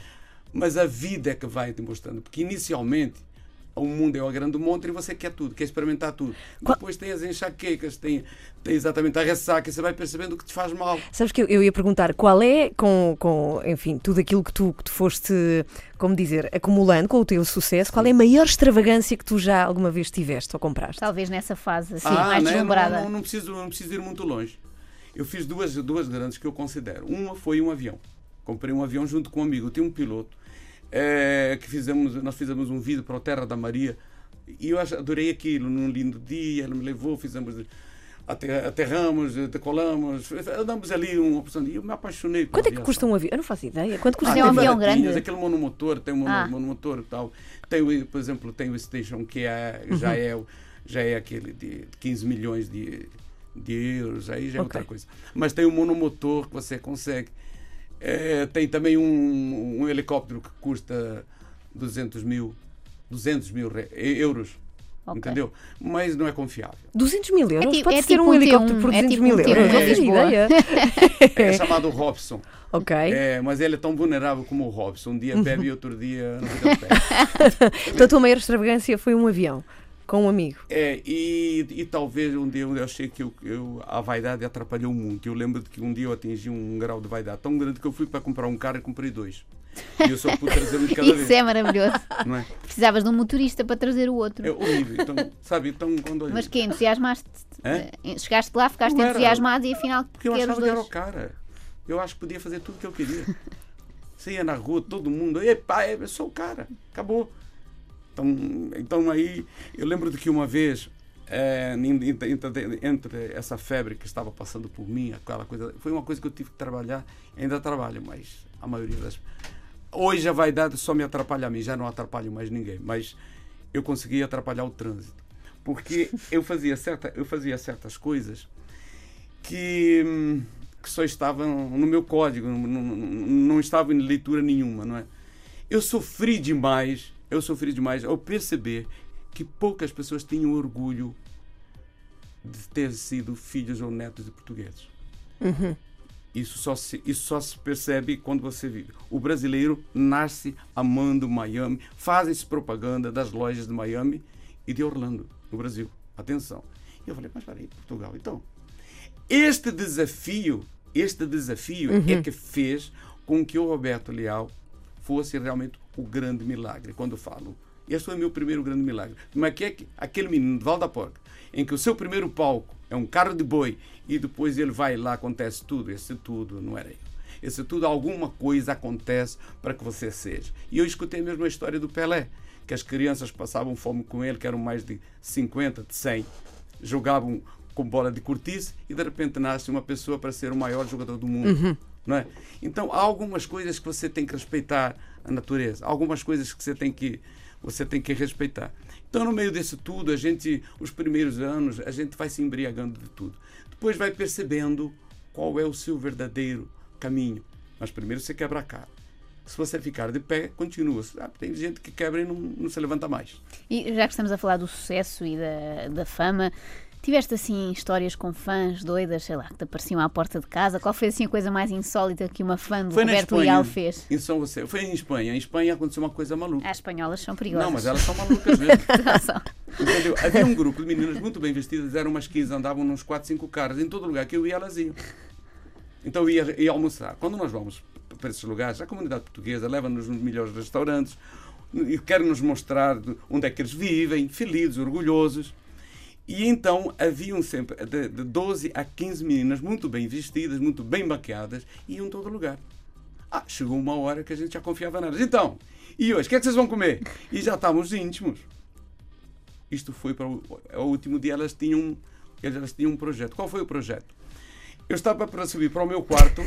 Speaker 3: Mas a vida é que vai te mostrando, porque inicialmente o mundo é o grande monte e você quer tudo, quer experimentar tudo.
Speaker 2: Qual-
Speaker 3: Depois tem as enxaquecas, tem, tem exatamente a ressaca, e você vai percebendo o que te faz mal.
Speaker 2: Sabes que eu, eu ia perguntar qual é, com, com enfim, tudo aquilo que tu, que tu foste, como dizer, acumulando com o teu sucesso, qual é a maior extravagância que tu já alguma vez tiveste ou compraste?
Speaker 4: Talvez nessa fase, assim,
Speaker 3: Ah,
Speaker 4: mais
Speaker 3: né?
Speaker 4: deslumbrada.
Speaker 3: Não, não, não preciso, não preciso ir muito longe. Eu fiz duas, duas grandes que eu considero. Uma foi um avião. Comprei um avião junto com um amigo. Eu tinha um piloto eh, que fizemos, nós fizemos um vídeo para o Terra da Maria E eu adorei aquilo, num lindo dia, ela me levou, fizemos. Ater, aterramos, decolamos, andamos ali uma opção. E eu me apaixonei por
Speaker 2: Quanto é que custa um avião? Eu não faço ideia. Quanto custa
Speaker 4: Ah, é um
Speaker 2: avião?
Speaker 4: grande?
Speaker 3: Aquele monomotor, tem um
Speaker 4: Ah.
Speaker 3: monomotor e tal. Tem, por exemplo, tem o Station, que é, já, é, o- já é aquele de 15 milhões de, de euros, aí já é outra
Speaker 2: Ok.
Speaker 3: coisa. Mas tem o monomotor que você consegue. É, tem também um, um helicóptero que custa 200 mil, 200 mil euros.
Speaker 4: Ok.
Speaker 3: Entendeu? Mas não é confiável.
Speaker 2: 200 mil euros?
Speaker 4: tipo-
Speaker 2: Pode
Speaker 4: é
Speaker 2: ser
Speaker 4: tipo
Speaker 2: um
Speaker 4: um
Speaker 2: helicóptero
Speaker 4: T1,
Speaker 2: por
Speaker 4: é
Speaker 2: 200
Speaker 4: tipo
Speaker 2: mil
Speaker 4: um
Speaker 2: euros.
Speaker 4: T1
Speaker 2: Não
Speaker 4: em
Speaker 2: fazia
Speaker 4: Lisboa.
Speaker 2: ideia.
Speaker 3: É chamado Robson.
Speaker 2: Ok.
Speaker 3: É, mas ele é tão vulnerável como o Robson. Um dia bebe e outro dia não pé.
Speaker 2: Então a tua maior extravagância foi um avião com um amigo.
Speaker 3: É, e, e talvez um dia eu achei que eu, eu- a vaidade atrapalhou muito. Eu lembro de que um dia eu atingi um grau de vaidade tão grande que eu fui para comprar um carro e comprei dois. E eu só pude trazer um de cada
Speaker 4: Isso
Speaker 3: vez.
Speaker 4: é maravilhoso.
Speaker 3: Não é?
Speaker 4: Precisavas de um motorista para trazer o outro.
Speaker 3: É horrível. Então, sabe? Então, quando
Speaker 4: Mas que entusiasmaste?
Speaker 3: Hã?
Speaker 4: Eh, Chegaste lá, ficaste
Speaker 3: Não era.
Speaker 4: entusiasmado e afinal
Speaker 3: Porque eu achava que era o
Speaker 4: dois.
Speaker 3: cara. Eu acho que podia fazer tudo que eu queria. Você ia na rua, todo mundo, pai, eu sou o cara. Acabou. Então, então aí, eu lembro de que uma vez, é, entre, entre- entre essa febre que estava passando por mim, aquela coisa, foi uma coisa que eu tive que trabalhar, ainda trabalho, mas a maioria das. Hoje a vaidade só me atrapalha a mim, já não atrapalho mais ninguém, mas eu consegui atrapalhar o trânsito. Porque eu fazia, certa, eu fazia certas coisas que, que só estavam no meu código, não, não, não estavam em leitura nenhuma, não é? Eu sofri demais, eu sofri demais ao perceber que poucas pessoas tinham orgulho de ter sido filhos ou netos de portugueses. Isso só, se, isso só se percebe quando você vive. O brasileiro nasce amando Miami, fazem-se propaganda das lojas de Miami e de Orlando, no Brasil. Atenção. E eu falei, mas peraí, Portugal, então. Este desafio, este desafio é que fez com que o Roberto Leal fosse realmente o grande milagre. Quando falo, esse foi o meu primeiro grande milagre. Mas que é que aquele menino de Val da Porca, em que o seu primeiro palco é um carro de boi e depois ele vai lá, acontece tudo, esse tudo não era eu. Esse tudo, alguma coisa acontece para que você seja. E eu escutei mesmo a história do Pelé, que as crianças passavam fome com ele, que eram mais de 50, de 100, jogavam com bola de cortiça e de repente nasce uma pessoa para ser o maior jogador do mundo. Não é? Então há algumas coisas que você tem que respeitar a natureza, algumas coisas que você tem que você tem que respeitar. Então no meio disso tudo, a gente os primeiros anos, a gente vai se embriagando de tudo. Depois vai percebendo qual é o seu verdadeiro caminho. Mas primeiro você quebra a cara. Se você ficar de pé, continua. Ah, Tem gente que quebra e não, não se levanta mais.
Speaker 4: E já que estamos a falar do sucesso e da, da fama, tiveste assim histórias com fãs doidas, sei lá, que te apareciam à porta de casa? Qual foi assim a coisa mais insólita que uma fã do
Speaker 3: Foi
Speaker 4: Roberto. Leal fez?
Speaker 3: Em São José. Foi em Espanha. Em Espanha aconteceu uma coisa maluca.
Speaker 4: As espanholas são perigosas.
Speaker 3: Não, mas elas são malucas mesmo. Entendeu? Havia um grupo de meninas muito bem vestidas, eram umas 15, andavam nos 4, 5 carros. Em todo lugar que eu ia, elas iam. Então eu ia, ia almoçar. Quando nós vamos para esses lugares, a comunidade portuguesa leva-nos nos melhores restaurantes e quer nos mostrar de onde é que eles vivem, felizes, orgulhosos. E então haviam sempre de, de 12 a 15 meninas muito bem vestidas, muito bem maquiadas, e iam todo lugar. Ah, chegou uma hora que a gente já confiava nelas. Então, e hoje, o que é que vocês vão comer? E já estávamos íntimos. Isto foi para o, o último dia, elas tinham, elas tinham um projeto. Qual foi o projeto? Eu estava para subir para o meu quarto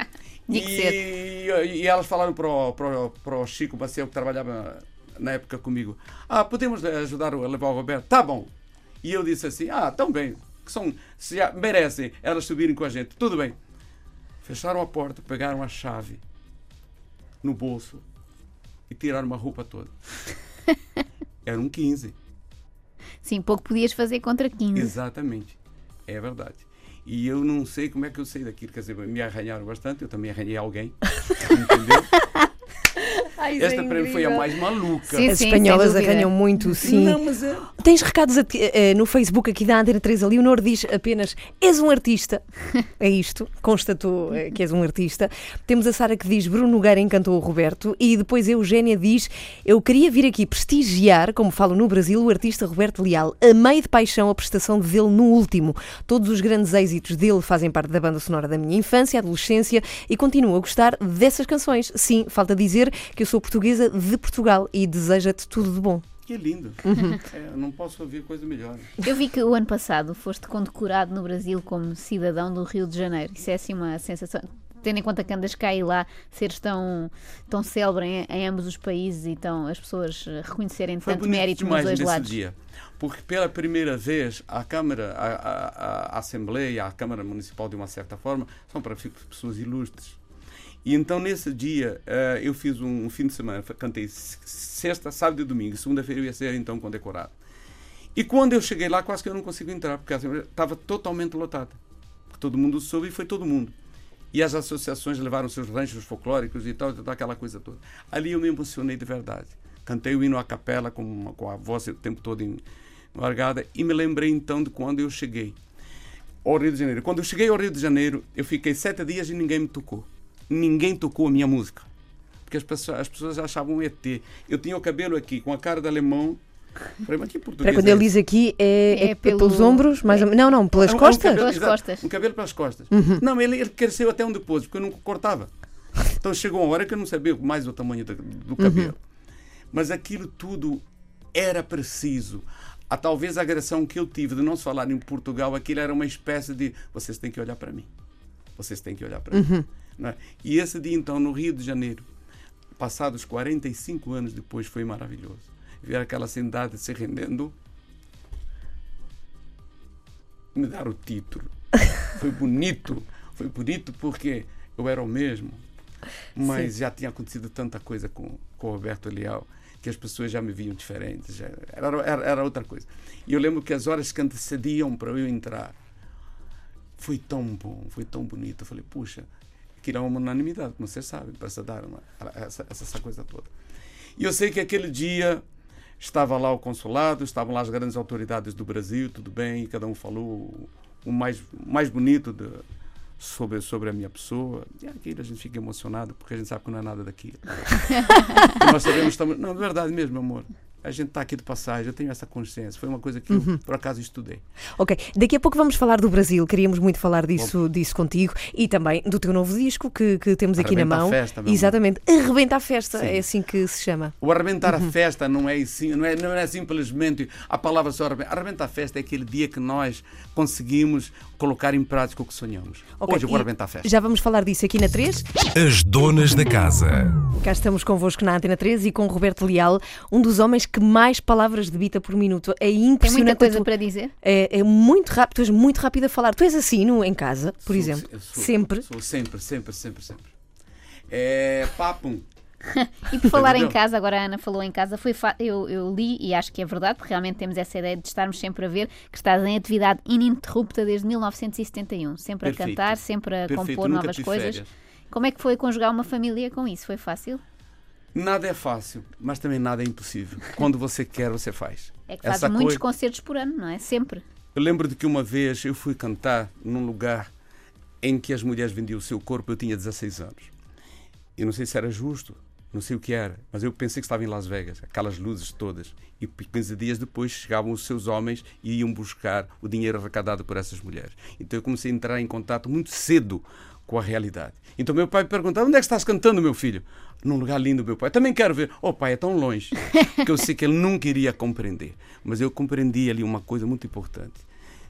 Speaker 3: e, e elas falaram para o, para, o, para o Chico Baciel, que trabalhava na época comigo: Ah, podemos ajudar a levar o Roberto? Tá bom. E eu disse assim: Ah, tão bem, que são, se já merecem elas subirem com a gente, tudo bem. Fecharam a porta, pegaram a chave no bolso e tiraram uma roupa toda. Eram 15.
Speaker 4: Sim, pouco podias fazer contra 15.
Speaker 3: Exatamente. É verdade. E eu não sei como é que eu saí daquilo. Quer dizer, me arranharam bastante, eu também arranhei alguém. Entendeu? Esta para mim foi a mais maluca.
Speaker 4: Sim,
Speaker 2: As
Speaker 4: sim,
Speaker 2: espanholas arranham muito, sim.
Speaker 3: Não, mas é.
Speaker 2: Tens recados aqui, eh, no Facebook aqui da Antena 3. A Leonor diz apenas: és um artista. É isto, constatou eh, que és um artista. Temos a Sara que diz: Bruno Nogueira encantou o Roberto. E depois a Eugénia diz: Eu queria vir aqui prestigiar, como falo no Brasil, o artista Roberto Leal. Amei de paixão a prestação dele no último. Todos os grandes êxitos dele fazem parte da banda sonora da minha infância, adolescência e continuo a gostar dessas canções. Sim, falta dizer que eu sou portuguesa de Portugal e deseja-te tudo de bom.
Speaker 3: Que lindo. É, eu não posso ouvir coisa melhor.
Speaker 4: Eu vi que o ano passado foste condecorado no Brasil como cidadão do Rio de Janeiro. Isso é assim uma sensação. Tendo em conta que andas cá e lá, seres tão, tão célebre em, em ambos os países e tão, as pessoas reconhecerem
Speaker 3: Foi
Speaker 4: tanto mérito nos dois lados.
Speaker 3: dia. Porque pela primeira vez a Câmara, a, a- a- a Assembleia, a Câmara Municipal, de uma certa forma, são para pessoas ilustres. E então nesse dia eh, eu fiz um, um fim de semana, cantei sexta, sábado e domingo. Segunda-feira eu ia ser então condecorado. E quando eu cheguei lá, quase que eu não consigo entrar, porque a Assembleia estava totalmente lotada. Todo mundo soube e foi todo mundo. E as associações levaram seus ranchos folclóricos e tal, tal, aquela coisa toda. Ali eu me emocionei de verdade. Cantei o hino à capela com, com a voz o tempo todo em- largada e me lembrei então de quando eu cheguei ao Rio de Janeiro. Quando eu cheguei ao Rio de Janeiro, eu fiquei sete dias e ninguém me tocou. Ninguém tocou a minha música. Porque as pessoas, as pessoas achavam um ET. Eu tinha o cabelo aqui, com a cara de alemão. Falei, mas que português
Speaker 2: Para quando
Speaker 3: é
Speaker 2: ele diz aqui, é,
Speaker 4: É
Speaker 2: é
Speaker 4: pelo-
Speaker 2: pelos ombros, mais ou menos. Não, não, pelas
Speaker 3: É um- é um
Speaker 2: costas.
Speaker 3: cabelo-
Speaker 4: Pelas
Speaker 3: exato,
Speaker 4: costas.
Speaker 3: Um cabelo pelas costas.
Speaker 2: Uhum.
Speaker 3: Não, ele, ele cresceu até um depois, porque eu não cortava. Então chegou uma hora que eu não sabia mais o tamanho do, do cabelo. Mas aquilo tudo era preciso. A talvez a agressão que eu tive de não se falar em Portugal, aquilo era uma espécie de vocês têm que olhar para mim. Vocês têm que olhar para mim. É? E esse dia, então, no Rio de Janeiro, passados 45 anos depois, foi maravilhoso. Ver aquela cidade se rendendo me dar o título. Foi bonito. Foi bonito porque eu era o mesmo. Mas já tinha acontecido tanta coisa com, com o Roberto Leal que as pessoas já me viam diferente. Já, era, era, era outra coisa. E eu lembro que as horas que antecediam para eu entrar foi tão bom, foi tão bonito. Eu falei, puxa, aquilo é uma unanimidade, como você sabe, para se dar uma, essa, essa, coisa toda. E eu sei que aquele dia estava lá o consulado, estavam lá as grandes autoridades do Brasil, tudo bem, e cada um falou o mais, mais bonito de, sobre, sobre a minha pessoa. E aquilo a gente fica emocionado, porque a gente sabe que não é nada daquilo. Nós sabemos, estamos, não, é verdade mesmo, amor. A gente está aqui de passagem, eu tenho essa consciência. Foi uma coisa que eu, por acaso, estudei.
Speaker 2: Ok, daqui a pouco vamos falar do Brasil. Queríamos muito falar disso, disso contigo e também do teu novo disco que, que temos aqui na
Speaker 3: Arrebenta a
Speaker 2: mão.
Speaker 3: festa, meu amor.
Speaker 2: Exatamente, Arrebenta a Festa,
Speaker 3: Sim.
Speaker 2: é assim que se chama.
Speaker 3: O arrebentar a festa não é, assim, não, é, não é simplesmente a palavra só arrebentar. Arrebentar a festa é aquele dia que nós conseguimos colocar em prática o que sonhamos.
Speaker 2: Ok,
Speaker 3: Hoje eu vou arrebentar a festa.
Speaker 2: Já vamos falar disso aqui na 3.
Speaker 1: As donas da casa.
Speaker 2: Cá estamos convosco na Antena 3 e com o Roberto Leal, um dos homens que mais palavras debita por minuto. É
Speaker 4: Tem
Speaker 2: impressionante.
Speaker 4: muita coisa
Speaker 2: tu-
Speaker 4: para dizer?
Speaker 2: É, é muito rápido, tu és muito rápido a falar. Tu és assim no, em casa, por
Speaker 3: Sou-
Speaker 2: exemplo?
Speaker 3: eu sou-
Speaker 2: Sempre.
Speaker 3: Sou sempre, sempre, sempre, sempre. É papum.
Speaker 4: E por falar em casa, agora a Ana falou em casa, foi eu, eu li e acho que é verdade, porque realmente temos essa ideia de estarmos sempre a ver que estás em atividade ininterrupta desde 1971, sempre a
Speaker 3: Perfeito.
Speaker 4: cantar, sempre a
Speaker 3: Perfeito,
Speaker 4: compor
Speaker 3: nunca
Speaker 4: novas coisas.
Speaker 3: férias.
Speaker 4: Como é que foi conjugar uma família com isso? Foi fácil?
Speaker 3: Nada é fácil, mas também nada é impossível. Quando você quer, você faz.
Speaker 4: É que
Speaker 3: Essa
Speaker 4: muitos
Speaker 3: coi-
Speaker 4: concertos por ano, não é? Sempre.
Speaker 3: Eu lembro de que uma vez eu fui cantar num lugar em que as mulheres vendiam o seu corpo, eu tinha 16 anos. Eu não sei se era justo, não sei o que era, mas eu pensei que estava em Las Vegas, aquelas luzes todas. E 15 dias depois chegavam os seus homens e iam buscar o dinheiro arrecadado por essas mulheres. Então eu comecei a entrar em contato muito cedo com a realidade. Então meu pai perguntava: onde é que estás cantando, meu filho? Num lugar lindo, meu pai. Também quero ver. Oh, pai, é tão longe. que eu sei que ele não queria compreender. Mas eu compreendi ali uma coisa muito importante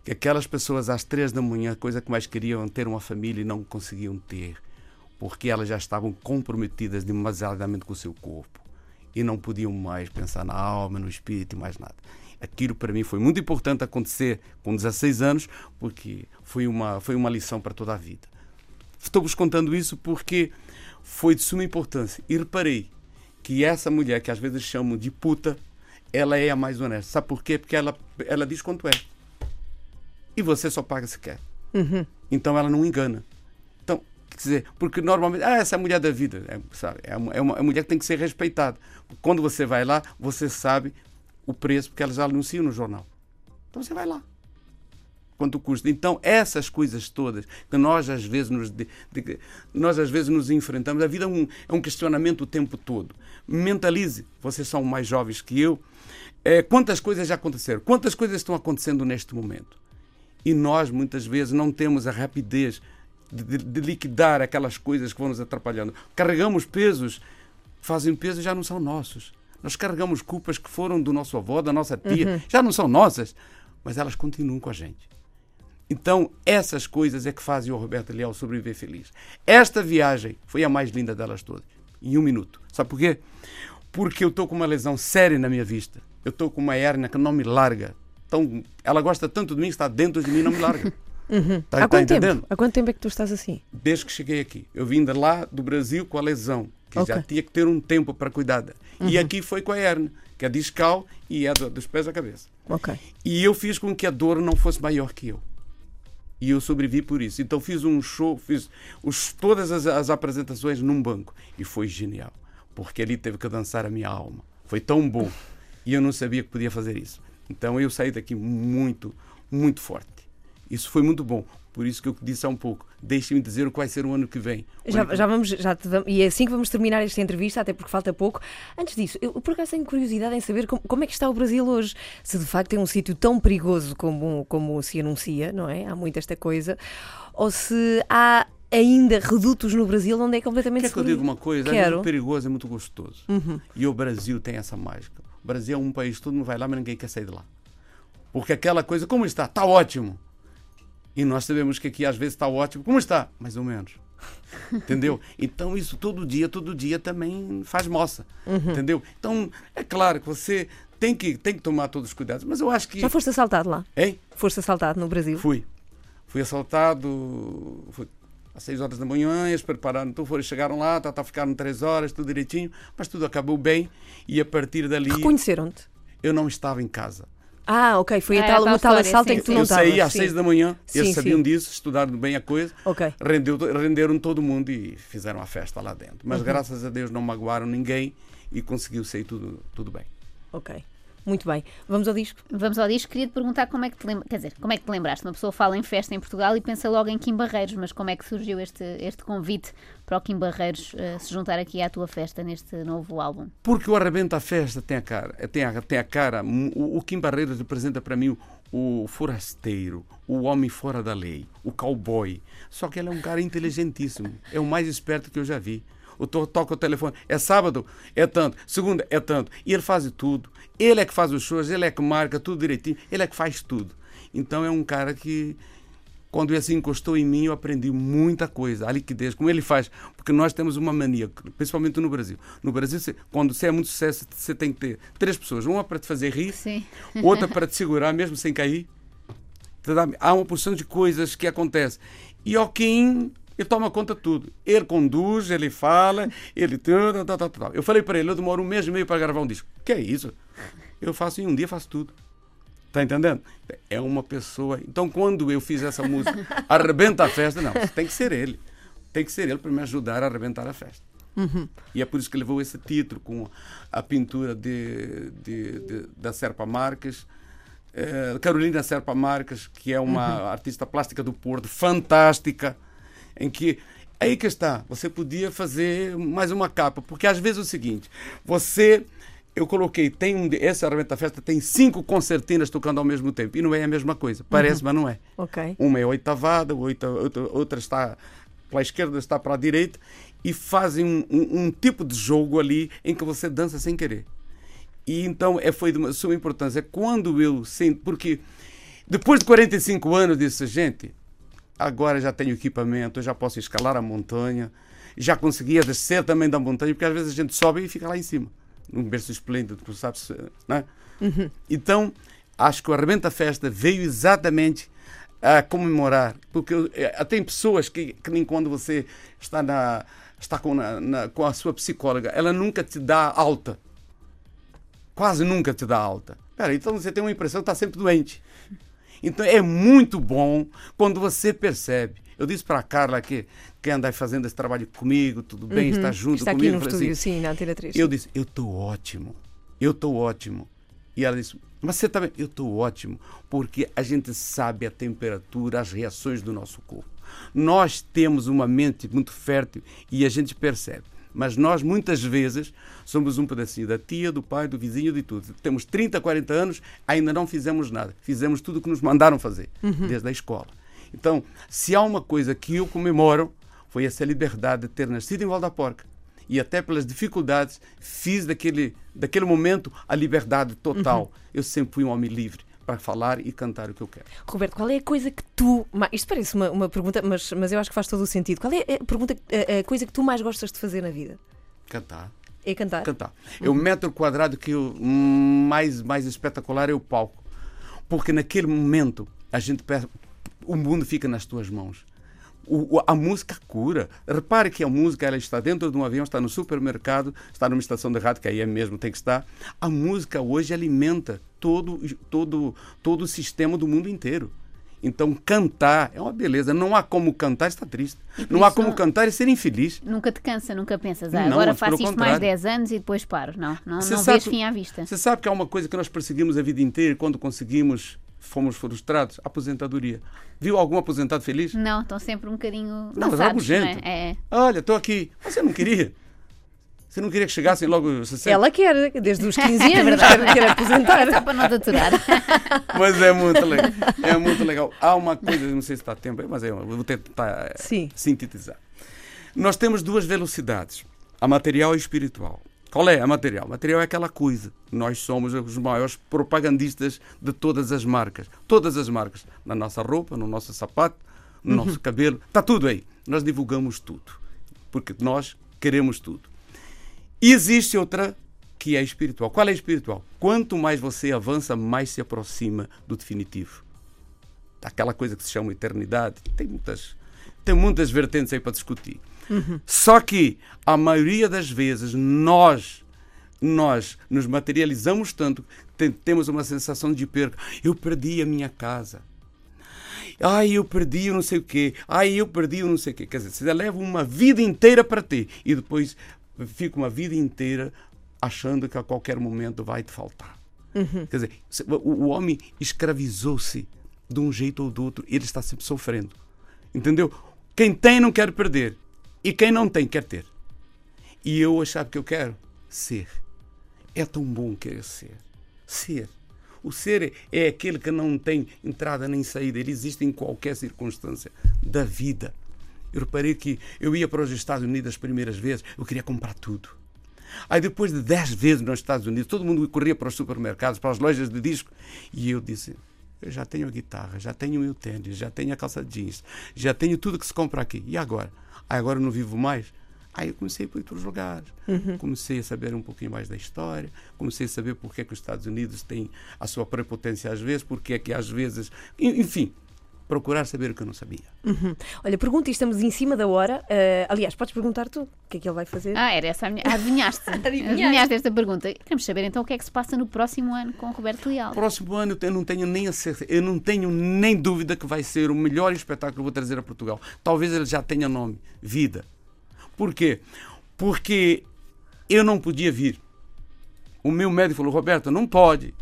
Speaker 3: que aquelas pessoas às três da manhã, a coisa que mais queriam ter uma família e não conseguiam ter, porque elas já estavam comprometidas demasiadamente com o seu corpo e não podiam mais pensar na alma, no espírito e mais nada. Aquilo para mim foi muito importante acontecer com 16 anos, porque foi uma, foi uma lição para toda a vida. Estou-vos contando isso porque foi de suma importância. E reparei que essa mulher, que às vezes chamam de puta, ela é a mais honesta. Sabe por quê? Porque ela, ela diz quanto é. E você só paga se quer. Então ela não engana. Dizer, porque normalmente, ah, essa é a mulher da vida, é, sabe? É é uma é uma mulher que tem que ser respeitada. Quando você vai lá, você sabe o preço, porque elas anunciam no jornal. Então você vai lá. Quanto custa? Então, essas coisas todas que nós às vezes nos, de- de- nós, às vezes nos enfrentamos, a vida é um, é um questionamento o tempo todo. Mentalize, vocês são mais jovens que eu, é, quantas coisas já aconteceram, quantas coisas estão acontecendo neste momento. E nós, muitas vezes, não temos a rapidez de, de- liquidar aquelas coisas que vão nos atrapalhando. Carregamos pesos, fazem peso e já não são nossos. Nós carregamos culpas que foram do nosso avô, da nossa tia, já não são nossas, mas elas continuam com a gente. Então, essas coisas é que fazem o Roberto Leal sobreviver feliz. Esta viagem foi a mais linda delas todas, em um minuto. Sabe por quê? Porque eu estou com uma lesão séria na minha vista. Eu estou com uma hérnia que não me larga. Então, ela gosta tanto de mim, está dentro de mim e não me larga. Tá,
Speaker 2: Há
Speaker 3: tá
Speaker 2: quanto
Speaker 3: entendendo?
Speaker 2: tempo? Há quanto tempo é que tu estás assim?
Speaker 3: Desde que cheguei aqui. Eu vim de lá do Brasil com a lesão, que
Speaker 2: Ok.
Speaker 3: já tinha que ter um tempo para cuidar. dela. E aqui foi com a hérnia, que é discal e é do- dos pés à cabeça.
Speaker 2: Ok.
Speaker 3: E eu fiz com que a dor não fosse maior que eu. E eu sobrevivi por isso. Então fiz um show, fiz os- todas as, as apresentações num banco. E foi genial. Porque ali teve que dançar a minha alma. Foi tão bom. E eu não sabia que podia fazer isso. Então eu saí daqui muito, muito forte. Isso foi muito bom. Por isso que eu disse há um pouco. Deixe-me dizer o que vai ser o ano que vem.
Speaker 2: Já,
Speaker 3: que
Speaker 2: já vamos, já te vamos- e é assim que vamos terminar esta entrevista, até porque falta pouco. Antes disso, eu por acaso tenho curiosidade em saber como, como é que está o Brasil hoje. Se de facto é um sítio tão perigoso como, como se anuncia, não é? Há muito esta coisa. Ou se há ainda redutos no Brasil onde é completamente
Speaker 3: Quer que eu
Speaker 2: seguro.
Speaker 3: diga uma coisa? É
Speaker 2: Quero.
Speaker 3: muito perigoso, é muito gostoso. E o Brasil tem essa mágica. O Brasil é um país, todo mundo vai lá, mas ninguém quer sair de lá. Porque aquela coisa, como está? Está ótimo. E nós sabemos que aqui às vezes está ótimo. Como está? Mais ou menos. Entendeu? Então isso todo dia, todo dia também faz moça. Entendeu? Então é claro que você tem que, tem que tomar todos os cuidados. Mas eu acho que.
Speaker 2: Já foste assaltado lá?
Speaker 3: Hein?
Speaker 2: Foste assaltado no Brasil?
Speaker 3: Fui. Fui assaltado fui às 6 horas da manhã, eles prepararam tudo, foram, chegaram lá, tá, tá, ficaram 3 horas, tudo direitinho, mas tudo acabou bem e a partir dali
Speaker 2: Reconheceram-te?
Speaker 3: eu não estava em casa.
Speaker 2: Ah, ok. Foi
Speaker 4: Ah,
Speaker 2: a tal,
Speaker 4: tal
Speaker 2: o tal
Speaker 4: história,
Speaker 2: assalto
Speaker 4: sim,
Speaker 2: em que tu não
Speaker 3: eu
Speaker 2: estavas.
Speaker 3: saí às
Speaker 2: sim.
Speaker 3: 6 da manhã, eles
Speaker 2: Sim,
Speaker 3: sabiam
Speaker 2: sim.
Speaker 3: disso, estudaram bem a coisa,
Speaker 2: Ok.
Speaker 3: rendeu, renderam todo mundo e fizeram a festa lá dentro.
Speaker 2: Uhum.
Speaker 3: Mas graças a Deus não magoaram ninguém e conseguiu sair tudo, tudo bem.
Speaker 2: Ok. Muito bem. Vamos ao disco?
Speaker 4: Vamos ao disco, queria te perguntar como é que te lembra, quer dizer, como é que te lembraste? Uma pessoa fala em festa em Portugal e pensa logo em Kim Barreiros, mas como é que surgiu este, este convite para o Kim Barreiros eh, se juntar aqui à tua festa neste novo álbum?
Speaker 3: Porque o Arrebenta a Festa tem a cara, tem a, tem a cara, o, o Kim Barreiros representa para mim o, o forasteiro, o homem fora da lei, o cowboy. Só que ele é um cara inteligentíssimo, é o mais esperto que eu já vi. O to, toca o telefone, é sábado, é tanto, segunda, é tanto. E ele faz tudo. Ele é que faz os shows, ele é que marca tudo direitinho, ele é que faz tudo. Então é um cara que, quando ele se encostou em mim, eu aprendi muita coisa, a liquidez, como ele faz. Porque nós temos uma mania, principalmente no Brasil. No Brasil, quando você é muito sucesso, você tem que ter três pessoas. Uma para te fazer rir,
Speaker 4: Sim.
Speaker 3: outra para te segurar, mesmo sem cair. Há uma porção de coisas que acontecem. E o Kim, ele toma conta de tudo. Ele conduz, ele fala, ele... Eu falei para ele, eu demoro um mês e meio para gravar um disco. Que é isso? Eu faço em um dia, faço tudo. Tá entendendo? É uma pessoa. Então, quando eu fiz essa música, arrebenta a festa, não, tem que ser ele. Tem que ser ele para me ajudar a arrebentar a festa. E é por isso que levou esse título com a pintura de, de- de- da Serpa Marques. eh, Carolina Serpa Marques, que é uma artista plástica do Porto, fantástica, em que aí que está, você podia fazer mais uma capa, porque às vezes é o seguinte, você eu coloquei, tem um, essa Arrebenta Festa tem cinco concertinas tocando ao mesmo tempo, e não é a mesma coisa, parece, mas não é.
Speaker 2: Ok.
Speaker 3: Uma é oitavada, outra, outra está para a esquerda, está para a direita, e fazem um, um- um tipo de jogo ali em que você dança sem querer. E então é, foi de uma suma importância. Quando eu sinto, porque depois de 45 anos disse, gente, agora já tenho equipamento, já posso escalar a montanha, já conseguia descer também da montanha, porque às vezes a gente sobe e fica lá em cima, num berço esplêndido, tu sabes, né? Então, acho que o Arrebenta Festa veio exatamente a comemorar, porque eh, tem pessoas que, que nem quando você está, na, está com, na- na- com a sua psicóloga, ela nunca te dá alta. Quase nunca te dá alta. Pera, então você tem uma impressão que está sempre doente. Então é muito bom quando você percebe. Eu disse para a Carla que quer andar fazendo esse trabalho comigo, tudo bem, está junto
Speaker 2: Está aqui
Speaker 3: comigo.
Speaker 2: no
Speaker 3: Eu falei
Speaker 2: estúdio,
Speaker 3: assim,
Speaker 2: sim, na Antena 3.
Speaker 3: eu disse, eu estou ótimo. Eu estou ótimo. E ela disse, mas você também? Eu estou ótimo, porque a gente sabe a temperatura, as reações do nosso corpo. Nós temos uma mente muito fértil e a gente percebe. Mas nós, muitas vezes, somos um pedacinho da tia, do pai, do vizinho, de tudo. Temos 30, 40 anos, ainda não fizemos nada. Fizemos tudo o que nos mandaram fazer, desde a escola. Então, se há uma coisa que eu comemoro, foi essa liberdade de ter nascido em Val da Porca e até pelas dificuldades, fiz daquele, daquele momento a liberdade total. Eu sempre fui um homem livre para falar e cantar o que eu quero.
Speaker 2: Roberto, qual é a coisa que tu. Isto parece uma, uma pergunta, mas, mas eu acho que faz todo o sentido. Qual é a, pergunta, a, a coisa que tu mais gostas de fazer na vida?
Speaker 3: Cantar.
Speaker 2: É cantar?
Speaker 3: cantar. É o metro quadrado que eu, mais, mais espetacular é o palco. Porque naquele momento a gente o mundo fica nas tuas mãos. O- a música cura. Repare que a música ela está dentro de um avião, está no supermercado, está numa estação de rádio, que aí é mesmo, tem que estar. A música hoje alimenta todo, todo, todo o sistema do mundo inteiro. Então, cantar é uma beleza. Não há como cantar estar triste. Não há como cantar e ser infeliz.
Speaker 4: Nunca te cansa, nunca pensas, ah,
Speaker 3: Não,
Speaker 4: agora faço isto mais
Speaker 3: contrário.
Speaker 4: 10 anos e depois paro. Não, não,
Speaker 3: Você
Speaker 4: não
Speaker 3: sabe-
Speaker 4: vês fim à vista.
Speaker 3: Você sabe que há uma coisa que nós perseguimos a vida inteira e quando conseguimos, fomos frustrados? Aposentadoria. Viu algum aposentado feliz?
Speaker 4: Não, estão sempre um bocadinho
Speaker 3: Não, mas é rabugento.
Speaker 4: é? É.
Speaker 3: Olha, estou aqui. Você não queria? Você não queria que chegassem logo os 60?
Speaker 2: Ela quer, desde os 15
Speaker 4: É
Speaker 2: anos,
Speaker 4: verdade.
Speaker 2: quer, quer aposentar.
Speaker 4: Só para não te aturar.
Speaker 3: Mas é muito legal. É muito legal. Há uma coisa, não sei se está tempo, aí, mas eu vou tentar eh,
Speaker 2: Sim.
Speaker 3: sintetizar. Nós temos duas velocidades, a material e a espiritual. Qual é a material? material é aquela coisa. Nós somos os maiores propagandistas de todas as marcas. Todas as marcas. Na nossa roupa, no nosso sapato, no nosso cabelo. Está tudo aí. Nós divulgamos tudo. Porque nós queremos tudo. E existe outra que é espiritual. Qual é espiritual? Quanto mais você avança, mais se aproxima do definitivo. Aquela coisa que se chama eternidade. Tem muitas, tem muitas vertentes aí para discutir. Só que a maioria das vezes nós nós nos materializamos tanto, te- temos uma sensação de perca. Eu perdi a minha casa. Ai, eu perdi o não sei o quê. Ai, eu perdi o não sei o quê. Quer dizer, você leva uma vida inteira para ter e depois fica uma vida inteira achando que a qualquer momento vai te faltar. Quer dizer, o homem escravizou-se de um jeito ou do outro e ele está sempre sofrendo. Entendeu? Quem tem não quer perder e quem não tem quer ter. E eu achava que eu quero ser. É tão bom querer ser. Ser. O ser é aquele que não tem entrada nem saída, ele existe em qualquer circunstância da vida. Eu reparei que eu ia para os Estados Unidos as primeiras vezes, eu queria comprar tudo. Aí depois de 10 vezes nos Estados Unidos, todo mundo corria para os supermercados, para as lojas de disco, e eu disse: eu já tenho a guitarra, já tenho o meu tênis, já tenho a calça jeans, já tenho tudo que se compra aqui. E agora? Aí agora eu não vivo mais. Aí eu comecei a ir para outros lugares. Comecei a saber um pouquinho mais da história, comecei a saber porque é que os Estados Unidos têm a sua prepotência às vezes, porque é que às vezes. en- Enfim, procurar saber o que eu não sabia.
Speaker 2: Olha, pergunta e estamos em cima da hora. Eh, aliás, podes perguntar tu o que é que ele vai fazer.
Speaker 4: Ah, era essa a minha. Adivinhaste.
Speaker 2: Adivinhaste.
Speaker 4: Adivinhaste esta pergunta. Queremos saber então o que é que se passa no próximo ano com o Roberto Leal.
Speaker 3: Próximo ano eu não tenho nem a certeza, eu não tenho nem dúvida que vai ser o melhor espetáculo que eu vou trazer a Portugal. Talvez ele já tenha nome, Vida. Por quê? Porque eu não podia vir. O meu médico falou, Roberto, não pode,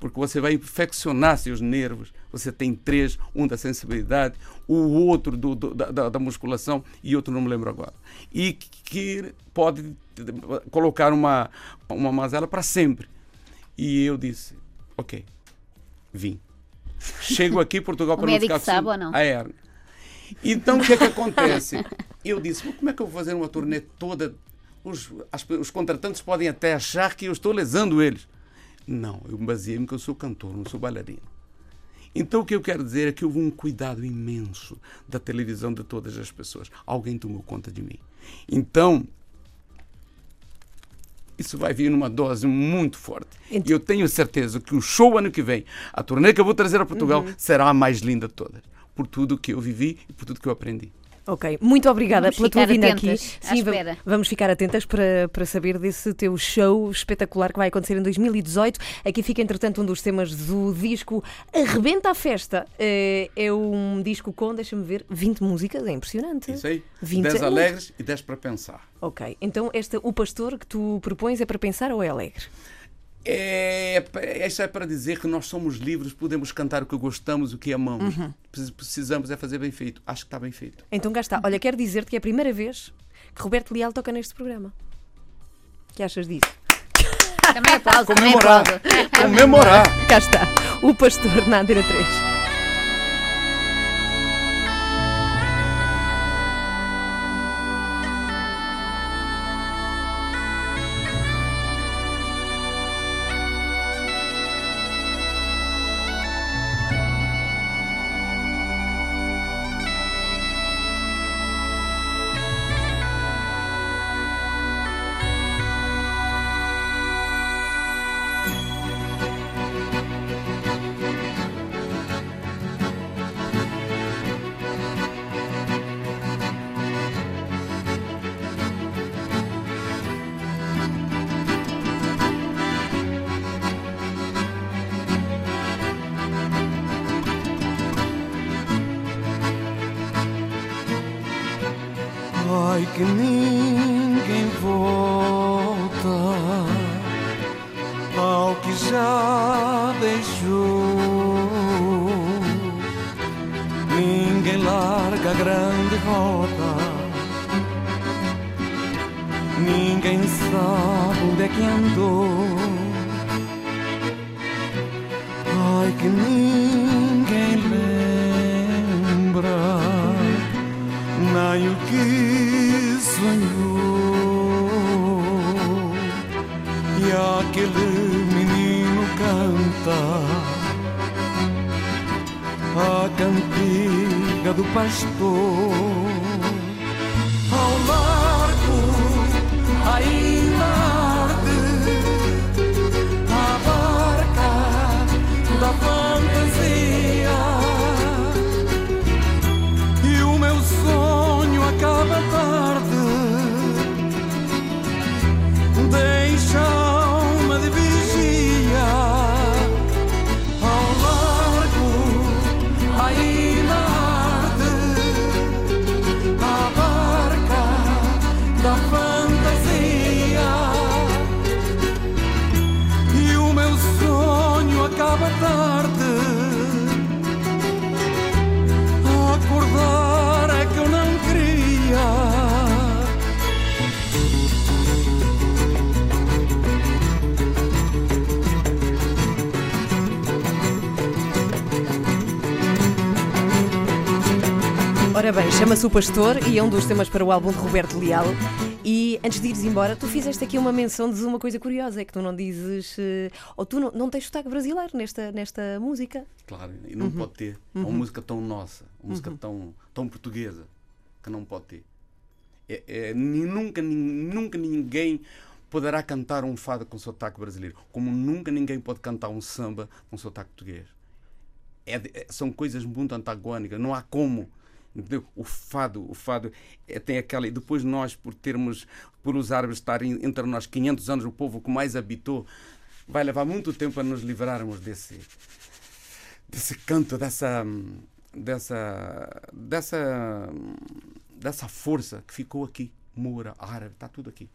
Speaker 3: porque você vai infeccionar seus nervos. Você tem três, um da sensibilidade, o outro do, do- da, da- musculação e outro não me lembro agora. E que pode colocar uma, uma mazela para sempre. E eu disse, ok, vim. Chego aqui em Portugal para não ficar
Speaker 4: sabe ou não?
Speaker 3: a hérnia. Então o que é que acontece? Eu disse, "Mas como é que eu vou fazer uma turnê toda? Os, as- os contratantes podem até achar que eu estou lesando eles. Não, eu baseei-me que eu sou cantor, não sou bailarino. Então o que eu quero dizer é que houve um cuidado imenso da televisão de todas as pessoas. Alguém tomou conta de mim. Então, isso vai vir numa dose muito forte. E eu tenho certeza que o show ano que vem, a turnê que eu vou trazer a Portugal, será a mais linda de todas. Por tudo que eu vivi e por tudo que eu aprendi.
Speaker 2: Ok, muito obrigada
Speaker 4: Vamos
Speaker 2: pela tua vinda aqui.
Speaker 4: espera.
Speaker 2: vamos ficar atentas para, para saber desse teu show espetacular que vai acontecer em 2018. Aqui fica, entretanto, um dos temas do disco Arrebenta a Festa. Eh, É um disco com, deixa-me ver, 20 músicas, é impressionante.
Speaker 3: Isso aí?
Speaker 2: 20
Speaker 3: 10
Speaker 2: é muito.
Speaker 3: alegres e 10 para pensar.
Speaker 2: Ok, então esta, o pastor que tu propões é para pensar ou é alegre?
Speaker 3: É, isso é para dizer que nós somos livres, podemos cantar o que gostamos, o que amamos.
Speaker 2: Uhum.
Speaker 3: Precis- Precisamos é fazer bem feito. Acho que está bem feito.
Speaker 2: Então cá está. Olha, quero dizer-te que é a primeira vez que Roberto Leal toca neste programa. O que achas disso?
Speaker 4: Também aplauso, também
Speaker 3: Comemorar!
Speaker 4: aplauso.
Speaker 3: Comemorar!
Speaker 2: Cá está, o pastor na Antena 3.
Speaker 7: Sabe onde é que andou. Ai que ninguém lembra nem o que sonhou. E aquele menino canta a cantiga do pastor.
Speaker 2: Bem, chama-se O Pastor e é um dos temas para o álbum de Roberto Leal. E antes de ires embora, tu fizeste aqui uma menção de uma coisa curiosa: é que tu não dizes. eh, ou tu não, não tens sotaque brasileiro nesta, nesta música.
Speaker 3: Claro, e não pode ter. É uma música tão nossa, uma música tão, tão portuguesa, que não pode ter. É, é, nunca, nunca ninguém poderá cantar um fado com sotaque brasileiro, como nunca ninguém pode cantar um samba com sotaque português. É é- são coisas muito antagónicas, não há como. O fado, o fado é, tem aquela. E depois nós, por termos, por os árabes estarem entre nós 500 anos, o povo que mais habitou, vai levar muito tempo a nos livrarmos desse, desse canto, dessa, dessa, dessa, dessa força que ficou aqui. Moura, árabe, está tudo aqui.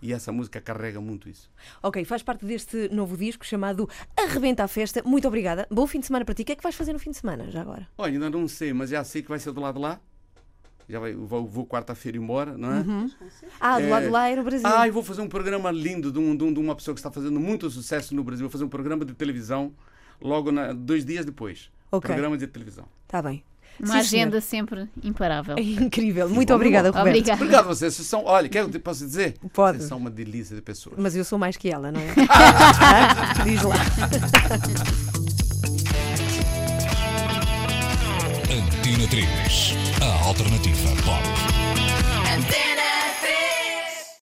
Speaker 3: E essa música carrega muito isso.
Speaker 2: Ok, faz parte deste novo disco chamado Arrebenta a Festa. Muito obrigada. Bom fim de semana para ti. O que é que vais fazer no fim de semana, já agora?
Speaker 3: Olha, ainda não sei, mas já sei que vai ser do lado de lá. Já vai, vou, vou quarta-feira embora, não é?
Speaker 2: Ah, do
Speaker 3: É.
Speaker 2: lado de lá era o Brasil.
Speaker 3: Ah, e vou fazer um programa lindo de, um- de um- de uma pessoa que está fazendo muito sucesso no Brasil. Vou fazer um programa de televisão logo na- dois dias depois.
Speaker 2: Ok.
Speaker 3: Programa de televisão.
Speaker 2: Está bem.
Speaker 4: Uma
Speaker 2: Sim, senhor.
Speaker 4: agenda sempre imparável.
Speaker 2: É incrível. Muito
Speaker 3: bom,
Speaker 2: obrigada,
Speaker 3: bom.
Speaker 2: Roberto.
Speaker 4: Obrigada.
Speaker 3: Obrigado a vocês. Vocês são, olha, quer que eu posso dizer?
Speaker 2: Pode.
Speaker 3: Vocês são uma delícia de pessoas.
Speaker 2: Mas eu sou mais que ela, não é? Diz lá.
Speaker 1: Antena 3, a alternativa pop.
Speaker 8: Antena